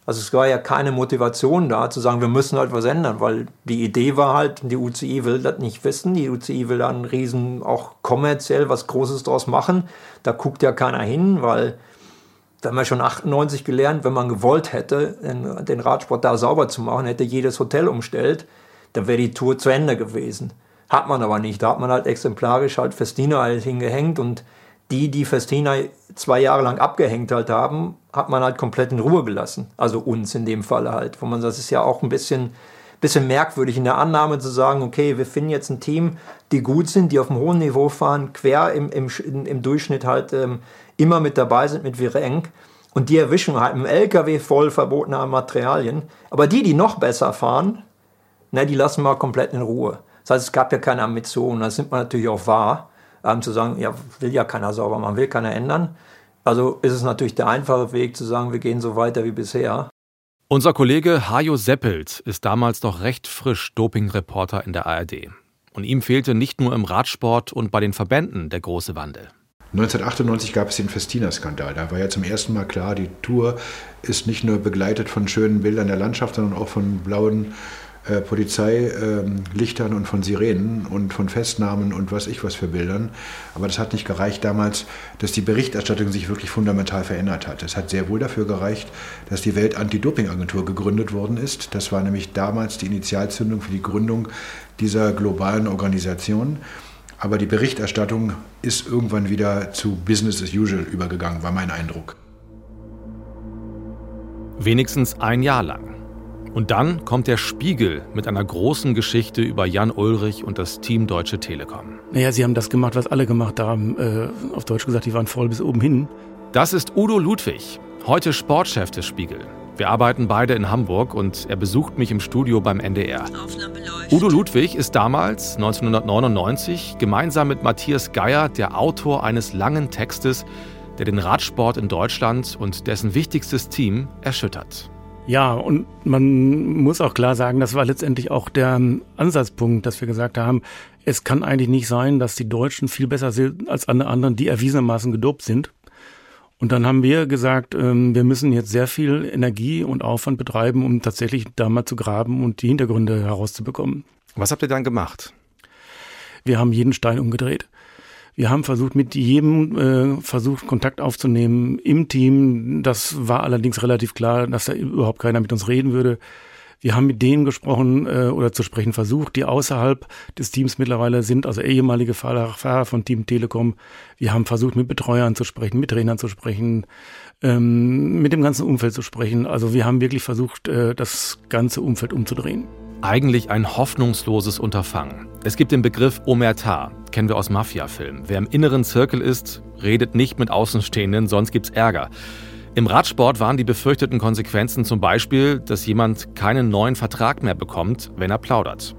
Also es war ja keine Motivation da zu sagen, wir müssen halt was ändern, weil die Idee war halt, die UCI will das nicht wissen, die UCI will dann riesen auch kommerziell was Großes draus machen. Da guckt ja keiner hin, weil da haben wir schon 98 gelernt, wenn man gewollt hätte, den Radsport da sauber zu machen, hätte jedes Hotel umstellt, dann wäre die Tour zu Ende gewesen. Hat man aber nicht. Da hat man halt exemplarisch halt Festina halt hingehängt und die, die Festina zwei Jahre lang abgehängt halt haben, hat man halt komplett in Ruhe gelassen. Also uns in dem Fall halt. Wo man sagt, ist ja auch ein bisschen, bisschen merkwürdig in der Annahme zu sagen, okay, wir finden jetzt ein Team, die gut sind, die auf einem hohen Niveau fahren, quer im, im, im Durchschnitt halt ähm, immer mit dabei sind mit Virenk. Und die erwischen halt im LKW voll verbotener Materialien. Aber die, die noch besser fahren, ne, die lassen wir komplett in Ruhe. Das heißt, es gab ja keine Ambitionen. Das nimmt man natürlich auch wahr ähm, zu sagen, ja, will ja keiner sauber machen, will keiner ändern. Also ist es natürlich der einfache Weg zu sagen, wir gehen so weiter wie bisher. Unser Kollege Hajo Seppelt ist damals noch recht frisch Dopingreporter in der ARD. Und ihm fehlte nicht nur im Radsport und bei den Verbänden der große Wandel. 1998 gab es den Festina-Skandal. Da war ja zum ersten Mal klar, die Tour ist nicht nur begleitet von schönen Bildern der Landschaft, sondern auch von blauen äh, Polizeilichtern ähm, und von Sirenen und von Festnahmen und was ich was für Bildern. Aber das hat nicht gereicht damals, dass die Berichterstattung sich wirklich fundamental verändert hat. Es hat sehr wohl dafür gereicht, dass die Welt-Anti-Doping-Agentur gegründet worden ist. Das war nämlich damals die Initialzündung für die Gründung dieser globalen Organisation. Aber die Berichterstattung ist irgendwann wieder zu Business as usual übergegangen, war mein Eindruck. Wenigstens ein Jahr lang. Und dann kommt der Spiegel mit einer großen Geschichte über Jan Ulrich und das Team Deutsche Telekom. Naja, sie haben das gemacht, was alle gemacht haben. Äh, auf Deutsch gesagt, die waren voll bis oben hin. Das ist Udo Ludwig, heute Sportchef des Spiegel. Wir arbeiten beide in Hamburg und er besucht mich im Studio beim NDR. Udo Ludwig ist damals, 1999, gemeinsam mit Matthias Geier der Autor eines langen Textes, der den Radsport in Deutschland und dessen wichtigstes Team erschüttert. Ja, und man muss auch klar sagen, das war letztendlich auch der Ansatzpunkt, dass wir gesagt haben, es kann eigentlich nicht sein, dass die Deutschen viel besser sind als alle anderen, die erwiesenermaßen gedopt sind. Und dann haben wir gesagt, ähm, wir müssen jetzt sehr viel Energie und Aufwand betreiben, um tatsächlich da mal zu graben und die Hintergründe herauszubekommen. Was habt ihr dann gemacht? Wir haben jeden Stein umgedreht. Wir haben versucht, mit jedem äh, versucht, Kontakt aufzunehmen im Team. Das war allerdings relativ klar, dass da überhaupt keiner mit uns reden würde. Wir haben mit denen gesprochen äh, oder zu sprechen versucht, die außerhalb des Teams mittlerweile sind, also ehemalige Fahrer, Fahrer von Team Telekom. Wir haben versucht, mit Betreuern zu sprechen, mit Trainern zu sprechen, ähm, mit dem ganzen Umfeld zu sprechen. Also wir haben wirklich versucht, äh, das ganze Umfeld umzudrehen. Eigentlich ein hoffnungsloses Unterfangen. Es gibt den Begriff Omerta, kennen wir aus Mafia-Filmen. Wer im inneren Zirkel ist, redet nicht mit Außenstehenden, sonst gibt's Ärger. Im Radsport waren die befürchteten Konsequenzen zum Beispiel, dass jemand keinen neuen Vertrag mehr bekommt, wenn er plaudert.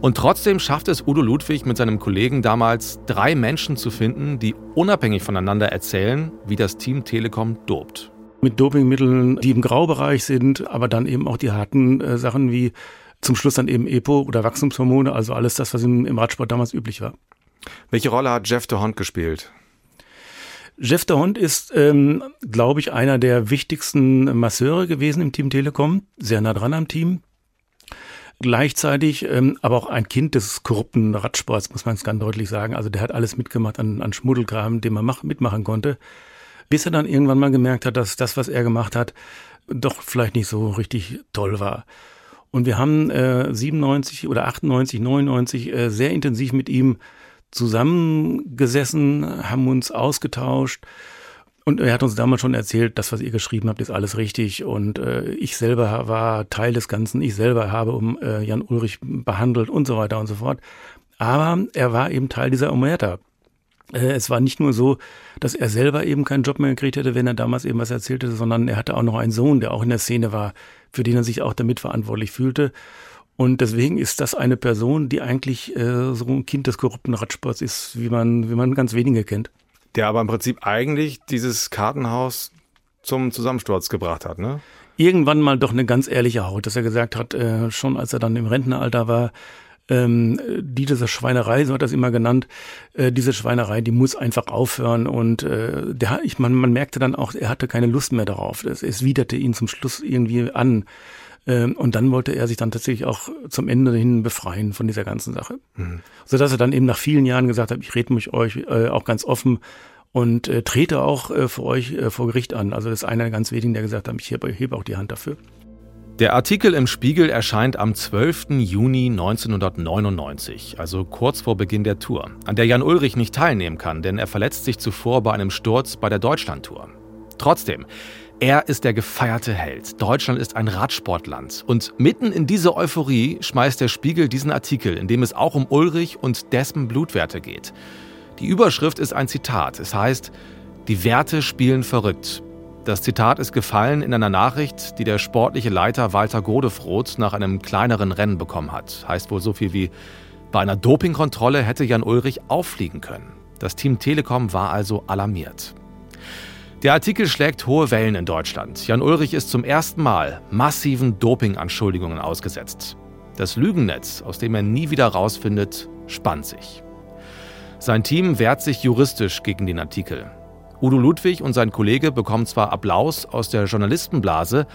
Und trotzdem schafft es Udo Ludwig mit seinem Kollegen damals, drei Menschen zu finden, die unabhängig voneinander erzählen, wie das Team Telekom dopt. Mit Dopingmitteln, die im Graubereich sind, aber dann eben auch die harten äh, Sachen wie zum Schluss dann eben EPO oder Wachstumshormone, also alles das, was im, im Radsport damals üblich war. Welche Rolle hat Jeff de Hond gespielt? Jeff de Hond ist, ähm, glaube ich, einer der wichtigsten Masseure gewesen im Team Telekom, sehr nah dran am Team. Gleichzeitig ähm, aber auch ein Kind des korrupten Radsports, muss man es ganz deutlich sagen. Also der hat alles mitgemacht an, an Schmuddelkram, den man mach, mitmachen konnte. Bis er dann irgendwann mal gemerkt hat, dass das, was er gemacht hat, doch vielleicht nicht so richtig toll war. Und wir haben äh, 97 oder 98, 99 äh, sehr intensiv mit ihm zusammengesessen, haben uns ausgetauscht. Und er hat uns damals schon erzählt, das, was ihr geschrieben habt, ist alles richtig. Und äh, ich selber war Teil des Ganzen. Ich selber habe um äh, Jan Ulrich behandelt und so weiter und so fort. Aber er war eben Teil dieser Omerta. Äh, es war nicht nur so, dass er selber eben keinen Job mehr gekriegt hätte, wenn er damals eben was erzählt hätte, sondern er hatte auch noch einen Sohn, der auch in der Szene war, für den er sich auch damit verantwortlich fühlte. Und deswegen ist das eine Person, die eigentlich äh, so ein Kind des korrupten Radsports ist, wie man, wie man ganz wenige kennt. Der aber im Prinzip eigentlich dieses Kartenhaus zum Zusammensturz gebracht hat, ne? Irgendwann mal doch eine ganz ehrliche Haut, dass er gesagt hat, äh, schon als er dann im Rentenalter war, ähm, die diese Schweinerei, so hat er es immer genannt, äh, diese Schweinerei, die muss einfach aufhören. Und äh, der, ich, man, man merkte dann auch, er hatte keine Lust mehr darauf. Es, es widerte ihn zum Schluss irgendwie an. Ähm, und dann wollte er sich dann tatsächlich auch zum Ende hin befreien von dieser ganzen Sache. Mhm. Sodass er dann eben nach vielen Jahren gesagt hat, ich rede mich euch äh, auch ganz offen und äh, trete auch äh, für euch äh, vor Gericht an. Also das ist einer der ganz wenigen, der gesagt hat, ich hebe, hebe auch die Hand dafür. Der Artikel im Spiegel erscheint am 12. Juni 1999, also kurz vor Beginn der Tour, an der Jan Ulrich nicht teilnehmen kann, denn er verletzt sich zuvor bei einem Sturz bei der Deutschlandtour. Trotzdem, er ist der gefeierte Held. Deutschland ist ein Radsportland. Und mitten in diese Euphorie schmeißt der Spiegel diesen Artikel, in dem es auch um Ulrich und dessen Blutwerte geht. Die Überschrift ist ein Zitat. Es heißt, die Werte spielen verrückt. Das Zitat ist gefallen in einer Nachricht, die der sportliche Leiter Walter Godefroth nach einem kleineren Rennen bekommen hat. Heißt wohl so viel wie, bei einer Dopingkontrolle hätte Jan Ulrich auffliegen können. Das Team Telekom war also alarmiert. Der Artikel schlägt hohe Wellen in Deutschland. Jan Ulrich ist zum ersten Mal massiven Dopinganschuldigungen ausgesetzt. Das Lügennetz, aus dem er nie wieder rausfindet, spannt sich. Sein Team wehrt sich juristisch gegen den Artikel. Udo Ludwig und sein Kollege bekommen zwar Applaus aus der Journalistenblase,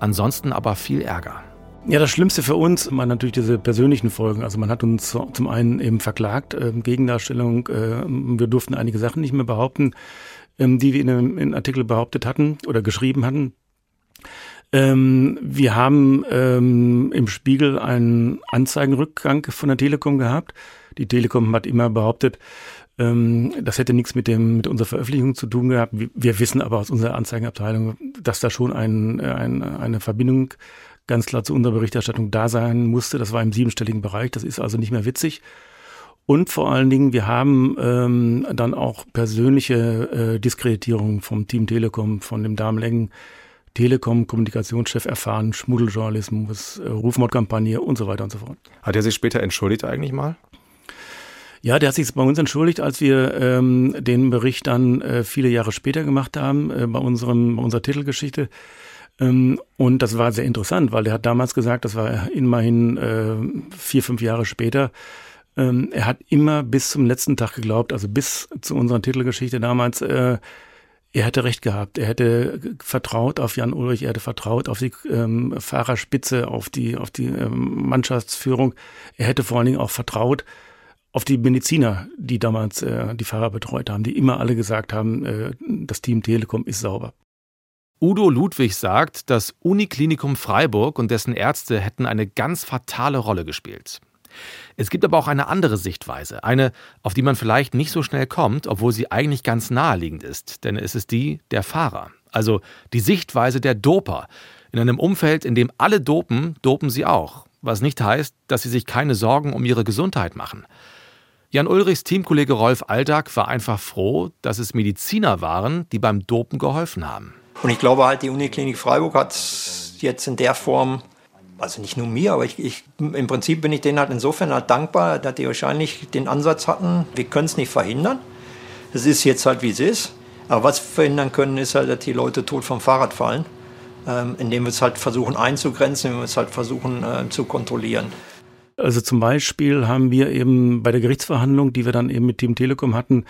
ansonsten aber viel Ärger. Ja, das Schlimmste für uns waren natürlich diese persönlichen Folgen. Also man hat uns zum einen eben verklagt, äh, Gegendarstellung, äh, wir durften einige Sachen nicht mehr behaupten ähm, die wir in einem, in einem Artikel behauptet hatten oder geschrieben hatten. Ähm, wir haben ähm, im Spiegel einen Anzeigenrückgang von der Telekom gehabt. Die Telekom hat immer behauptet, ähm, das hätte nichts mit dem mit unserer Veröffentlichung zu tun gehabt. Wir, wissen aber aus unserer Anzeigenabteilung, dass da schon ein, ein, eine Verbindung ganz klar zu unserer Berichterstattung da sein musste. Das war im siebenstelligen Bereich. Das ist also nicht mehr witzig. Und vor allen Dingen, wir haben ähm, dann auch persönliche äh, Diskreditierung vom Team Telekom, von dem damaligen Telekom-Kommunikationschef erfahren, Schmuddeljournalismus, äh, Rufmordkampagne und so weiter und so fort. Hat er sich später entschuldigt eigentlich mal? Ja, der hat sich bei uns entschuldigt, als wir ähm, den Bericht dann äh, viele Jahre später gemacht haben, äh, bei, unserem, bei unserer Titelgeschichte. Ähm, und das war sehr interessant, weil der hat damals gesagt, das war immerhin äh, vier, fünf Jahre später, ähm, er hat immer bis zum letzten Tag geglaubt, also bis zu unserer Titelgeschichte damals, äh, er hätte recht gehabt. Er hätte vertraut auf Jan Ulrich, er hätte vertraut auf die ähm, Fahrerspitze, auf die, auf die ähm, Mannschaftsführung. Er hätte vor allen Dingen auch vertraut auf die Mediziner, die damals äh, die Fahrer betreut haben, die immer alle gesagt haben, äh, das Team Telekom ist sauber. Udo Ludwig sagt, das Uniklinikum Freiburg und dessen Ärzte hätten eine ganz fatale Rolle gespielt. Es gibt aber auch eine andere Sichtweise, eine, auf die man vielleicht nicht so schnell kommt, obwohl sie eigentlich ganz naheliegend ist, denn es ist die der Fahrer, also die Sichtweise der Doper. In einem Umfeld, in dem alle dopen, dopen sie auch, was nicht heißt, dass sie sich keine Sorgen um ihre Gesundheit machen. Jan Ulrichs Teamkollege Rolf Aldag war einfach froh, dass es Mediziner waren, die beim Dopen geholfen haben. Und ich glaube halt, die Uniklinik Freiburg hat jetzt in der Form, also nicht nur mir, aber ich, ich, im Prinzip bin ich denen halt insofern halt dankbar, dass die wahrscheinlich den Ansatz hatten, wir können es nicht verhindern. Es ist jetzt halt, wie es ist. Aber was wir verhindern können, ist halt, dass die Leute tot vom Fahrrad fallen, ähm, indem wir es halt versuchen einzugrenzen, indem wir es halt versuchen äh, zu kontrollieren. Also zum Beispiel haben wir eben bei der Gerichtsverhandlung, die wir dann eben mit Team Telekom hatten,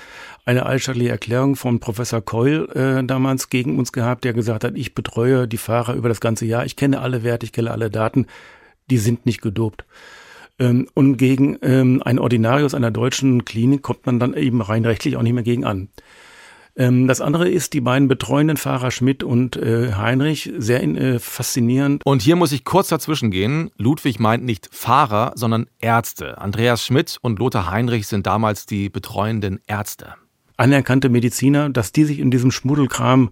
eine eidstattliche Erklärung von Professor Keul äh, damals gegen uns gehabt, der gesagt hat, ich betreue die Fahrer über das ganze Jahr, ich kenne alle Werte, ich kenne alle Daten, die sind nicht gedopt. Ähm, und gegen ähm, ein Ordinarius einer deutschen Klinik kommt man dann eben rein rechtlich auch nicht mehr gegen an. Ähm, das andere ist die beiden betreuenden Fahrer Schmidt und äh, Heinrich, sehr äh, faszinierend. Und hier muss ich kurz dazwischen gehen. Ludwig meint nicht Fahrer, sondern Ärzte. Andreas Schmidt und Lothar Heinrich sind damals die betreuenden Ärzte anerkannte Mediziner, dass die sich in diesem Schmuddelkram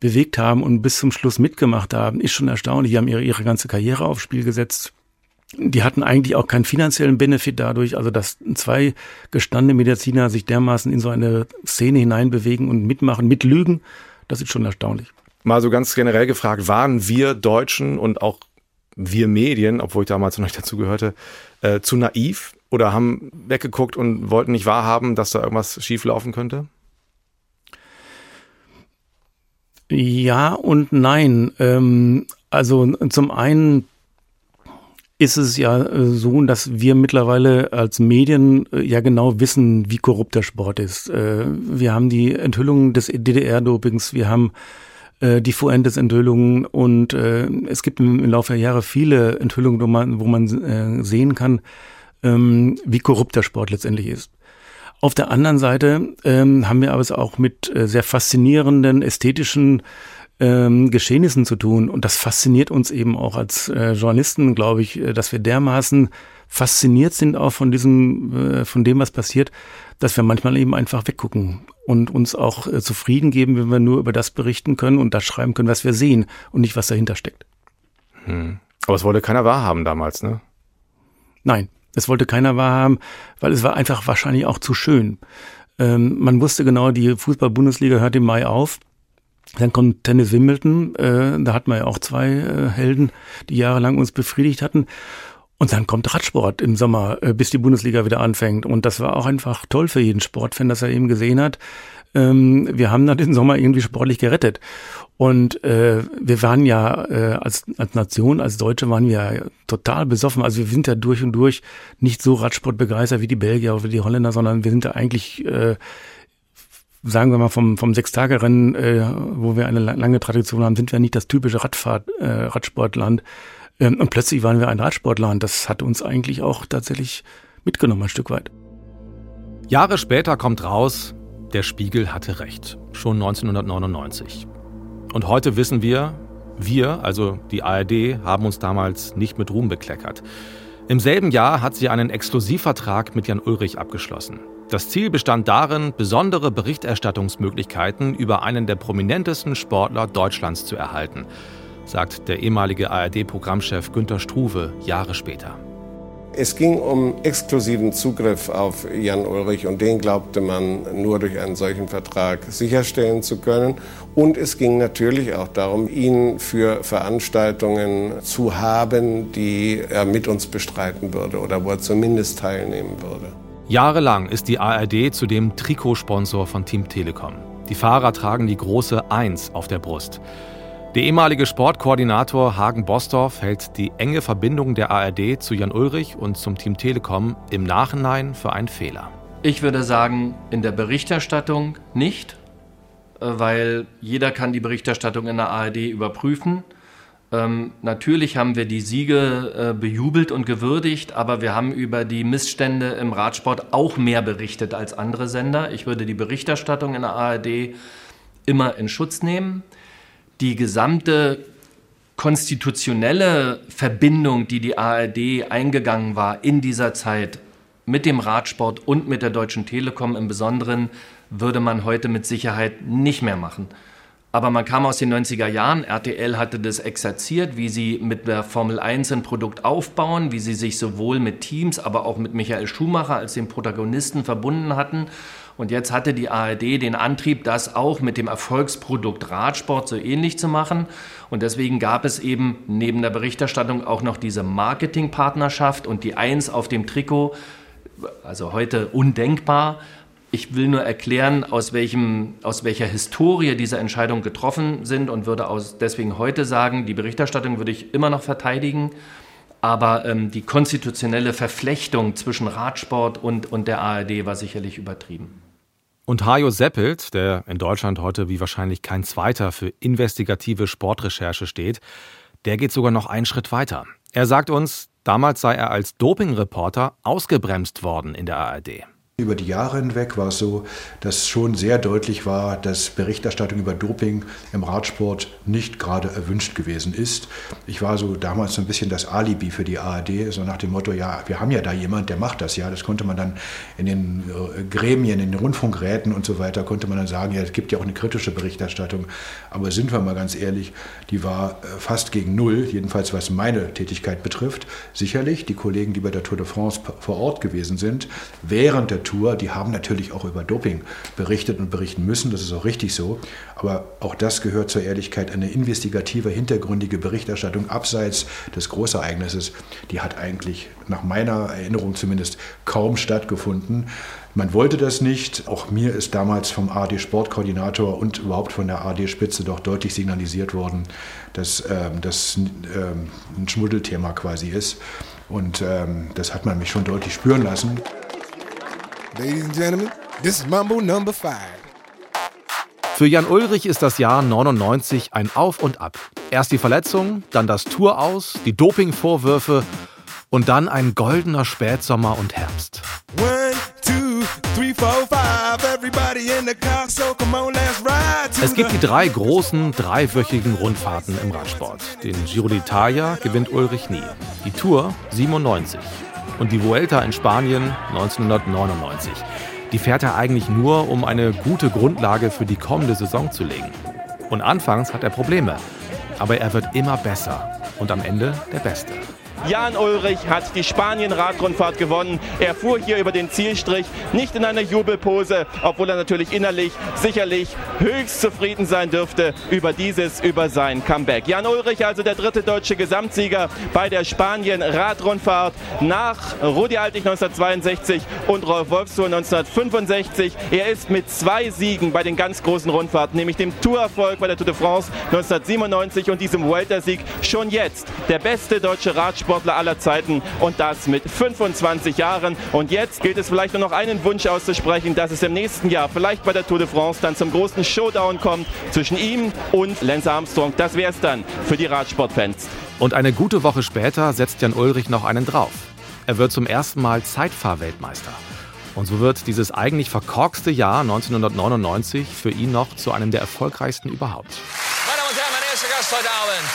bewegt haben und bis zum Schluss mitgemacht haben, ist schon erstaunlich. Die haben ihre, ihre ganze Karriere aufs Spiel gesetzt die hatten eigentlich auch keinen finanziellen Benefit dadurch, also dass zwei gestandene Mediziner sich dermaßen in so eine Szene hineinbewegen und mitmachen, mitlügen, das ist schon erstaunlich. Mal so ganz generell gefragt, waren wir Deutschen und auch wir Medien, obwohl ich damals noch nicht dazu gehörte, äh, zu naiv oder haben weggeguckt und wollten nicht wahrhaben, dass da irgendwas schieflaufen könnte? Ja und nein. Ähm, also zum einen ist es ja äh, so, dass wir mittlerweile als Medien äh, ja genau wissen, wie korrupt der Sport ist. Äh, wir haben die Enthüllungen des DDR-Dopings, wir haben die Fuentes-Enthüllungen und es gibt im Laufe der Jahre viele Enthüllungen, wo man, wo man sehen kann, ähm, wie korrupt der Sport letztendlich ist. Auf der anderen Seite ähm, haben wir aber es auch mit sehr faszinierenden ästhetischen ähm, Geschehnissen zu tun. Und das fasziniert uns eben auch als äh, Journalisten, glaube ich, äh, dass wir dermaßen fasziniert sind auch von diesem, äh, von dem, was passiert, dass wir manchmal eben einfach weggucken und uns auch äh, zufrieden geben, wenn wir nur über das berichten können und das schreiben können, was wir sehen und nicht, was dahinter steckt. Hm. Aber es wollte keiner wahrhaben damals, ne? Nein, es wollte keiner wahrhaben, weil es war einfach wahrscheinlich auch zu schön. Ähm, man wusste genau, die Fußball-Bundesliga hört im Mai auf. Dann kommt Tennis Wimbledon, äh, da hatten wir ja auch zwei äh, Helden, die jahrelang uns befriedigt hatten. Und dann kommt Radsport im Sommer, äh, bis die Bundesliga wieder anfängt. Und das war auch einfach toll für jeden Sportfan, dass er eben gesehen hat. Ähm, wir haben dann den Sommer irgendwie sportlich gerettet. Und äh, wir waren ja äh, als, als Nation, als Deutsche waren wir ja total besoffen. Also wir sind ja durch und durch nicht so Radsport begeistert wie die Belgier oder wie die Holländer, sondern wir sind ja eigentlich äh, sagen wir mal, vom, vom Sechstagerennen, äh, wo wir eine lange Tradition haben, sind wir nicht das typische Radfahrt, äh, Radsportland. Ähm, und plötzlich waren wir ein Radsportland. Das hat uns eigentlich auch tatsächlich mitgenommen, ein Stück weit. Jahre später kommt raus, der Spiegel hatte recht. Schon 1999. Und heute wissen wir, wir, also die ARD, haben uns damals nicht mit Ruhm bekleckert. Im selben Jahr hat sie einen Exklusivvertrag mit Jan Ulrich abgeschlossen. Das Ziel bestand darin, besondere Berichterstattungsmöglichkeiten über einen der prominentesten Sportler Deutschlands zu erhalten, sagt der ehemalige ARD-Programmchef Günter Struve Jahre später. Es ging um exklusiven Zugriff auf Jan Ulrich und den glaubte man nur durch einen solchen Vertrag sicherstellen zu können. Und es ging natürlich auch darum, ihn für Veranstaltungen zu haben, die er mit uns bestreiten würde oder wo er zumindest teilnehmen würde. Jahrelang ist die ARD zudem Trikotsponsor von Team Telekom. Die Fahrer tragen die große 1 auf der Brust. Der ehemalige Sportkoordinator Hagen Bostorff hält die enge Verbindung der ARD zu Jan Ulrich und zum Team Telekom im Nachhinein für einen Fehler. Ich würde sagen, in der Berichterstattung nicht, äh, weil jeder kann die Berichterstattung in der ARD überprüfen. Ähm, natürlich haben wir die Siege äh, bejubelt und gewürdigt, aber wir haben über die Missstände im Radsport auch mehr berichtet als andere Sender. Ich würde die Berichterstattung in der ARD immer in Schutz nehmen. die gesamte konstitutionelle Verbindung, die die ARD eingegangen war in dieser Zeit mit dem Radsport und mit der Deutschen Telekom im Besonderen, würde man heute mit Sicherheit nicht mehr machen. Aber man kam aus den 90er Jahren, RTL hatte das exerziert, wie sie mit der Formel 1 ein Produkt aufbauen, wie sie sich sowohl mit Teams, aber auch mit Michael Schumacher als dem Protagonisten verbunden hatten. Und jetzt hatte die ARD den Antrieb, das auch mit dem Erfolgsprodukt Radsport so ähnlich zu machen. Und deswegen gab es eben neben der Berichterstattung auch noch diese Marketingpartnerschaft und die Eins auf dem Trikot, also heute undenkbar. Ich will nur erklären, aus, welchem, aus welcher Historie diese Entscheidungen getroffen sind und würde aus, deswegen heute sagen, die Berichterstattung würde ich immer noch verteidigen. Aber ähm, die konstitutionelle Verflechtung zwischen Radsport und, und der ARD war sicherlich übertrieben. Und Hajo Seppelt, der in Deutschland heute wie wahrscheinlich kein zweiter für investigative Sportrecherche steht, der geht sogar noch einen Schritt weiter. Er sagt uns, damals sei er als Dopingreporter ausgebremst worden in der ARD. Über die Jahre hinweg war es so, dass schon sehr deutlich war, dass Berichterstattung über Doping im Radsport nicht gerade erwünscht gewesen ist. Ich war so damals so ein bisschen das Alibi für die ARD, so nach dem Motto, ja, wir haben ja da jemand, der macht das ja. Das konnte man dann in den äh, Gremien, in den Rundfunkräten und so weiter, konnte man dann sagen, ja, es gibt ja auch eine kritische Berichterstattung. Aber sind wir mal ganz ehrlich, die war äh, fast gegen Null, jedenfalls was meine Tätigkeit betrifft. Sicherlich, die Kollegen, die bei der Tour de France vor Ort gewesen sind, während der Tour, die haben natürlich auch über Doping berichtet und berichten müssen, das ist auch richtig so. Aber auch das gehört zur Ehrlichkeit. Eine investigative, hintergründige Berichterstattung abseits des Großereignisses, die hat eigentlich nach meiner Erinnerung zumindest kaum stattgefunden. Man wollte das nicht. Auch mir ist damals vom AD Sportkoordinator und überhaupt von der AD Spitze doch deutlich signalisiert worden, dass ähm, das ähm, ein Schmuddelthema quasi ist. Und ähm, das hat man mich schon deutlich spüren lassen. Ladies and gentlemen, this is Mambo number five. Für Jan Ulrich ist das Jahr 99 ein Auf und Ab. Erst die Verletzung, dann das Tour aus, die Dopingvorwürfe und dann ein goldener Spätsommer und Herbst. Es gibt die drei großen, dreiwöchigen Rundfahrten im Radsport. Den Giro d'Italia gewinnt Ulrich nie, die Tour 97 und die Vuelta in Spanien 1999. Die fährt er eigentlich nur, um eine gute Grundlage für die kommende Saison zu legen. Und anfangs hat er Probleme, aber er wird immer besser und am Ende der Beste. Jan Ulrich hat die Spanien-Radrundfahrt gewonnen. Er fuhr hier über den Zielstrich, nicht in einer Jubelpose, obwohl er natürlich innerlich sicherlich höchst zufrieden sein dürfte über dieses, über sein Comeback. Jan Ulrich also der dritte deutsche Gesamtsieger bei der Spanien-Radrundfahrt nach Rudi Altig 1962 und Rolf Wolfsohn 1965. Er ist mit zwei Siegen bei den ganz großen Rundfahrten, nämlich dem Tourerfolg bei der Tour de France 1997 und diesem Weltersieg schon jetzt der beste deutsche Radsport Radsportler aller Zeiten und das mit 25 Jahren. Und jetzt gilt es vielleicht nur noch einen Wunsch auszusprechen, dass es im nächsten Jahr vielleicht bei der Tour de France dann zum großen Showdown kommt zwischen ihm und Lance Armstrong. Das wäre es dann für die Radsportfans. Und eine gute Woche später setzt Jan Ulrich noch einen drauf. Er wird zum ersten Mal Zeitfahrweltmeister. Und so wird dieses eigentlich verkorkste Jahr 1999 für ihn noch zu einem der erfolgreichsten überhaupt. Meine Damen und Herren, mein erster Gast heute Abend.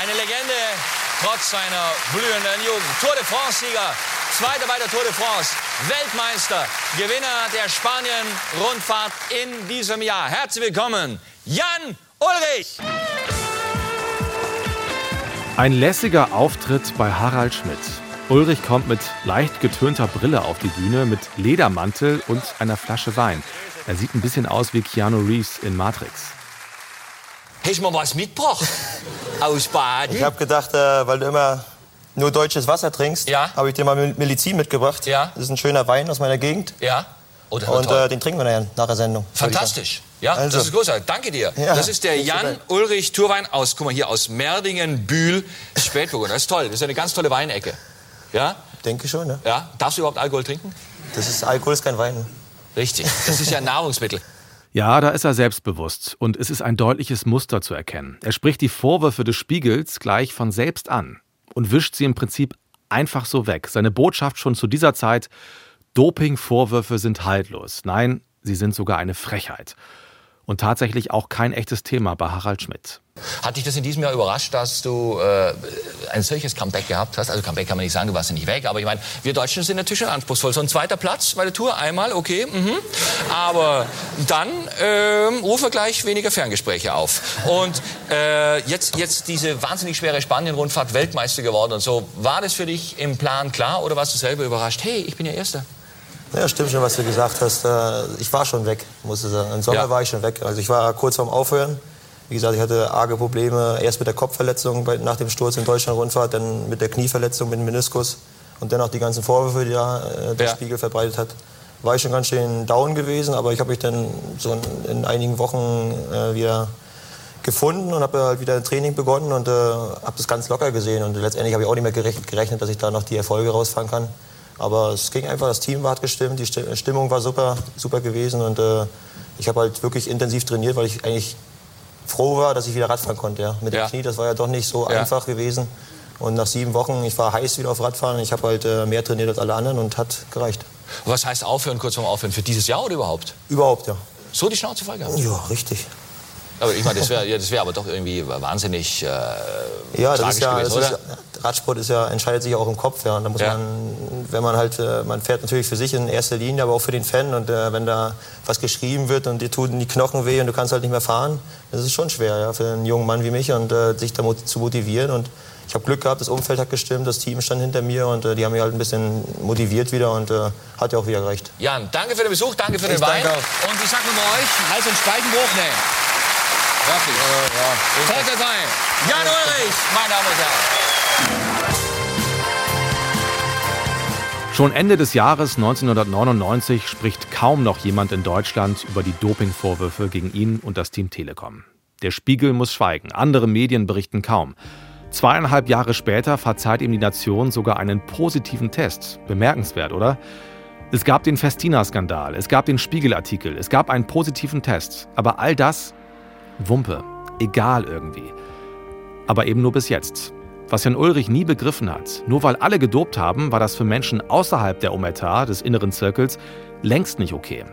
Eine Legende trotz seiner blühenden Jugend. Tour de France-Sieger, Zweiter bei der Tour de France, Weltmeister, Gewinner der Spanien-Rundfahrt in diesem Jahr. Herzlich willkommen, Jan Ulrich. Ein lässiger Auftritt bei Harald Schmidt. Ulrich kommt mit leicht getönter Brille auf die Bühne, mit Ledermantel und einer Flasche Wein. Er sieht ein bisschen aus wie Keanu Reeves in Matrix. Hast du mal was mitgebracht? Aus Baden? Ich habe gedacht, äh, weil du immer nur deutsches Wasser trinkst, ja? habe ich dir mal Medizin mitgebracht. Ja? Das ist ein schöner Wein aus meiner Gegend. Ja. Oh, Und äh, den trinken wir dann nach der Sendung. Fantastisch. Ja, also. das ist großartig. Danke dir. Ja, das ist der Jan Ulrich Turwein aus, guck mal hier, aus Merdingen, Bühl, Spätburgunder. Das ist toll. Das ist eine ganz tolle Weinecke. Ja? Denke schon, ne? Ja. Darfst du überhaupt Alkohol trinken? Das ist, Alkohol ist kein Wein. Richtig. Das ist ja ein Nahrungsmittel. Ja, da ist er selbstbewusst und es ist ein deutliches Muster zu erkennen. Er spricht die Vorwürfe des Spiegels gleich von selbst an und wischt sie im Prinzip einfach so weg. Seine Botschaft schon zu dieser Zeit, Doping-Vorwürfe sind haltlos. Nein, sie sind sogar eine Frechheit. Und tatsächlich auch kein echtes Thema bei Harald Schmidt. Hat dich das in diesem Jahr überrascht, dass du äh, ein solches Comeback gehabt hast? Also Comeback kann man nicht sagen, du warst ja nicht weg, aber ich meine, wir Deutschen sind natürlich schon anspruchsvoll. So ein zweiter Platz bei der Tour, einmal, okay, mhm. aber dann ähm, rufe gleich weniger Ferngespräche auf. Und äh, jetzt, jetzt diese wahnsinnig schwere Spanien-Rundfahrt, Weltmeister geworden und so. War das für dich im Plan klar oder warst du selber überrascht? Hey, ich bin ja Erster. Ja, stimmt schon, was du gesagt hast. Äh, ich war schon weg, muss ich sagen. Im Sommer ja. war ich schon weg. Also ich war kurz vorm Aufhören. Wie gesagt, ich hatte arge Probleme. Erst mit der Kopfverletzung nach dem Sturz in Deutschland-Rundfahrt, dann mit der Knieverletzung, mit dem Meniskus und dann auch die ganzen Vorwürfe, die da äh, der ja. Spiegel verbreitet hat. War ich schon ganz schön down gewesen, aber ich habe mich dann so in, in einigen Wochen äh, wieder gefunden und habe halt wieder ein Training begonnen und äh, habe das ganz locker gesehen. Und letztendlich habe ich auch nicht mehr gerechnet, dass ich da noch die Erfolge rausfahren kann. Aber es ging einfach, das Team hat gestimmt, die Stimmung war super, super gewesen und äh, ich habe halt wirklich intensiv trainiert, weil ich eigentlich froh war, dass ich wieder Radfahren konnte. Ja. Mit ja. dem Knie, das war ja doch nicht so ja. einfach gewesen. Und nach sieben Wochen, ich war heiß wieder auf Radfahren, ich habe halt äh, mehr trainiert als alle anderen und hat gereicht. Was heißt aufhören, kurz vorm Aufhören? Für dieses Jahr oder überhaupt? Überhaupt, ja. So die Schnauze voll gehabt? Ja, richtig. Aber ich meine, das wäre ja, wär aber doch irgendwie wahnsinnig äh, ja, das ist ja, gewesen, ist, Radsport ist ja, entscheidet sich auch im Kopf. Ja. Und da muss ja. man, wenn man halt, äh, man fährt natürlich für sich in erster Linie, aber auch für den Fan. Und äh, wenn da was geschrieben wird und dir tun die Knochen weh und du kannst halt nicht mehr fahren, das ist schon schwer ja, für einen jungen Mann wie mich und äh, sich da zu motivieren. Und ich habe Glück gehabt, das Umfeld hat gestimmt, das Team stand hinter mir und äh, die haben mich halt ein bisschen motiviert wieder und äh, hat ja auch wieder gerecht. Jan, danke für den Besuch, danke für ich den Wein. Und ich sag nur euch, Hals- und Speichenbruch, nee. Wirklich. Äh, ja. Toi, toi, toi. Jan Ulrich, meine Damen und Herren. Schon Ende des Jahres 1999 spricht kaum noch jemand in Deutschland über die Dopingvorwürfe gegen ihn und das Team Telekom. Der Spiegel muss schweigen, andere Medien berichten kaum. Zweieinhalb Jahre später verzeiht ihm die Nation sogar einen positiven Test. Bemerkenswert, oder? Es gab den Festina-Skandal, es gab den Spiegel-Artikel, es gab einen positiven Test. Aber all das, Wumpe, egal irgendwie. Aber eben nur bis jetzt. Was Jan Ulrich nie begriffen hat, nur weil alle gedopt haben, war das für Menschen außerhalb der Omerta, des inneren Zirkels, längst nicht okay.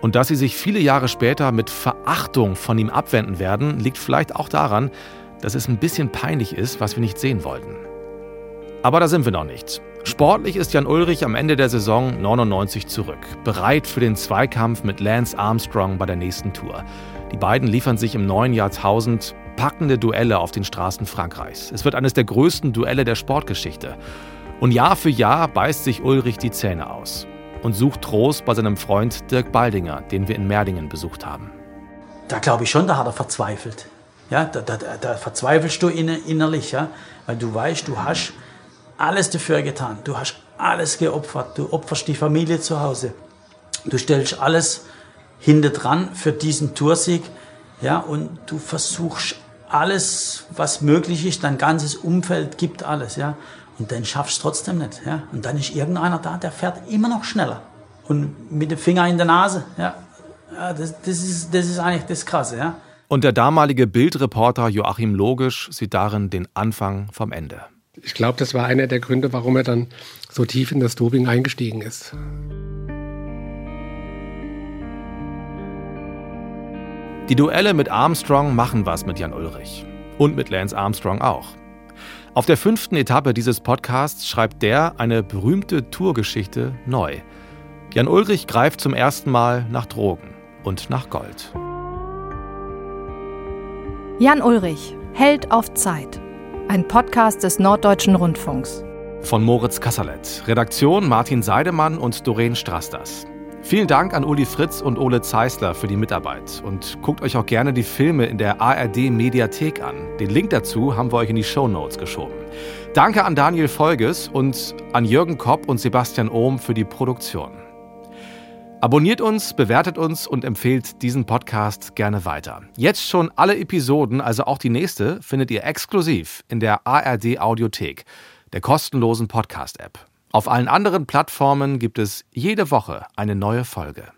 Und dass sie sich viele Jahre später mit Verachtung von ihm abwenden werden, liegt vielleicht auch daran, dass es ein bisschen peinlich ist, was wir nicht sehen wollten. Aber da sind wir noch nicht. Sportlich ist Jan Ulrich am Ende der Saison 99 zurück, bereit für den Zweikampf mit Lance Armstrong bei der nächsten Tour. Die beiden liefern sich im neuen Jahrtausend packende Duelle auf den Straßen Frankreichs. Es wird eines der größten Duelle der Sportgeschichte. Und Jahr für Jahr beißt sich Ulrich die Zähne aus und sucht Trost bei seinem Freund Dirk Baldinger, den wir in Merdingen besucht haben. Da glaube ich schon, da hat er verzweifelt. Ja, da, da, da verzweifelst du innerlich, ja, weil du weißt, du hast alles dafür getan. Du hast alles geopfert. Du opferst die Familie zu Hause. Du stellst alles hinter dran für diesen Toursieg. Ja, und du versuchst alles, was möglich ist, dein ganzes Umfeld gibt alles, ja. Und dann schaffst du es trotzdem nicht, ja. Und dann ist irgendeiner da, der fährt immer noch schneller. Und mit dem Finger in der Nase, ja. ja das, das, ist, das ist eigentlich das Krasse, ja. Und der damalige Bildreporter Joachim Logisch sieht darin den Anfang vom Ende. Ich glaube, das war einer der Gründe, warum er dann so tief in das Doping eingestiegen ist. Die Duelle mit Armstrong machen was mit Jan Ulrich. Und mit Lance Armstrong auch. Auf der fünften Etappe dieses Podcasts schreibt der eine berühmte Tourgeschichte neu. Jan Ulrich greift zum ersten Mal nach Drogen und nach Gold. Jan Ulrich, Held auf Zeit. Ein Podcast des Norddeutschen Rundfunks. Von Moritz Kasserlet. Redaktion Martin Seidemann und Doreen Strasters. Vielen Dank an Uli Fritz und Ole Zeisler für die Mitarbeit und guckt euch auch gerne die Filme in der ARD Mediathek an. Den Link dazu haben wir euch in die Show Notes geschoben. Danke an Daniel Folges und an Jürgen Kopp und Sebastian Ohm für die Produktion. Abonniert uns, bewertet uns und empfehlt diesen Podcast gerne weiter. Jetzt schon alle Episoden, also auch die nächste, findet ihr exklusiv in der ARD Audiothek, der kostenlosen Podcast-App. Auf allen anderen Plattformen gibt es jede Woche eine neue Folge.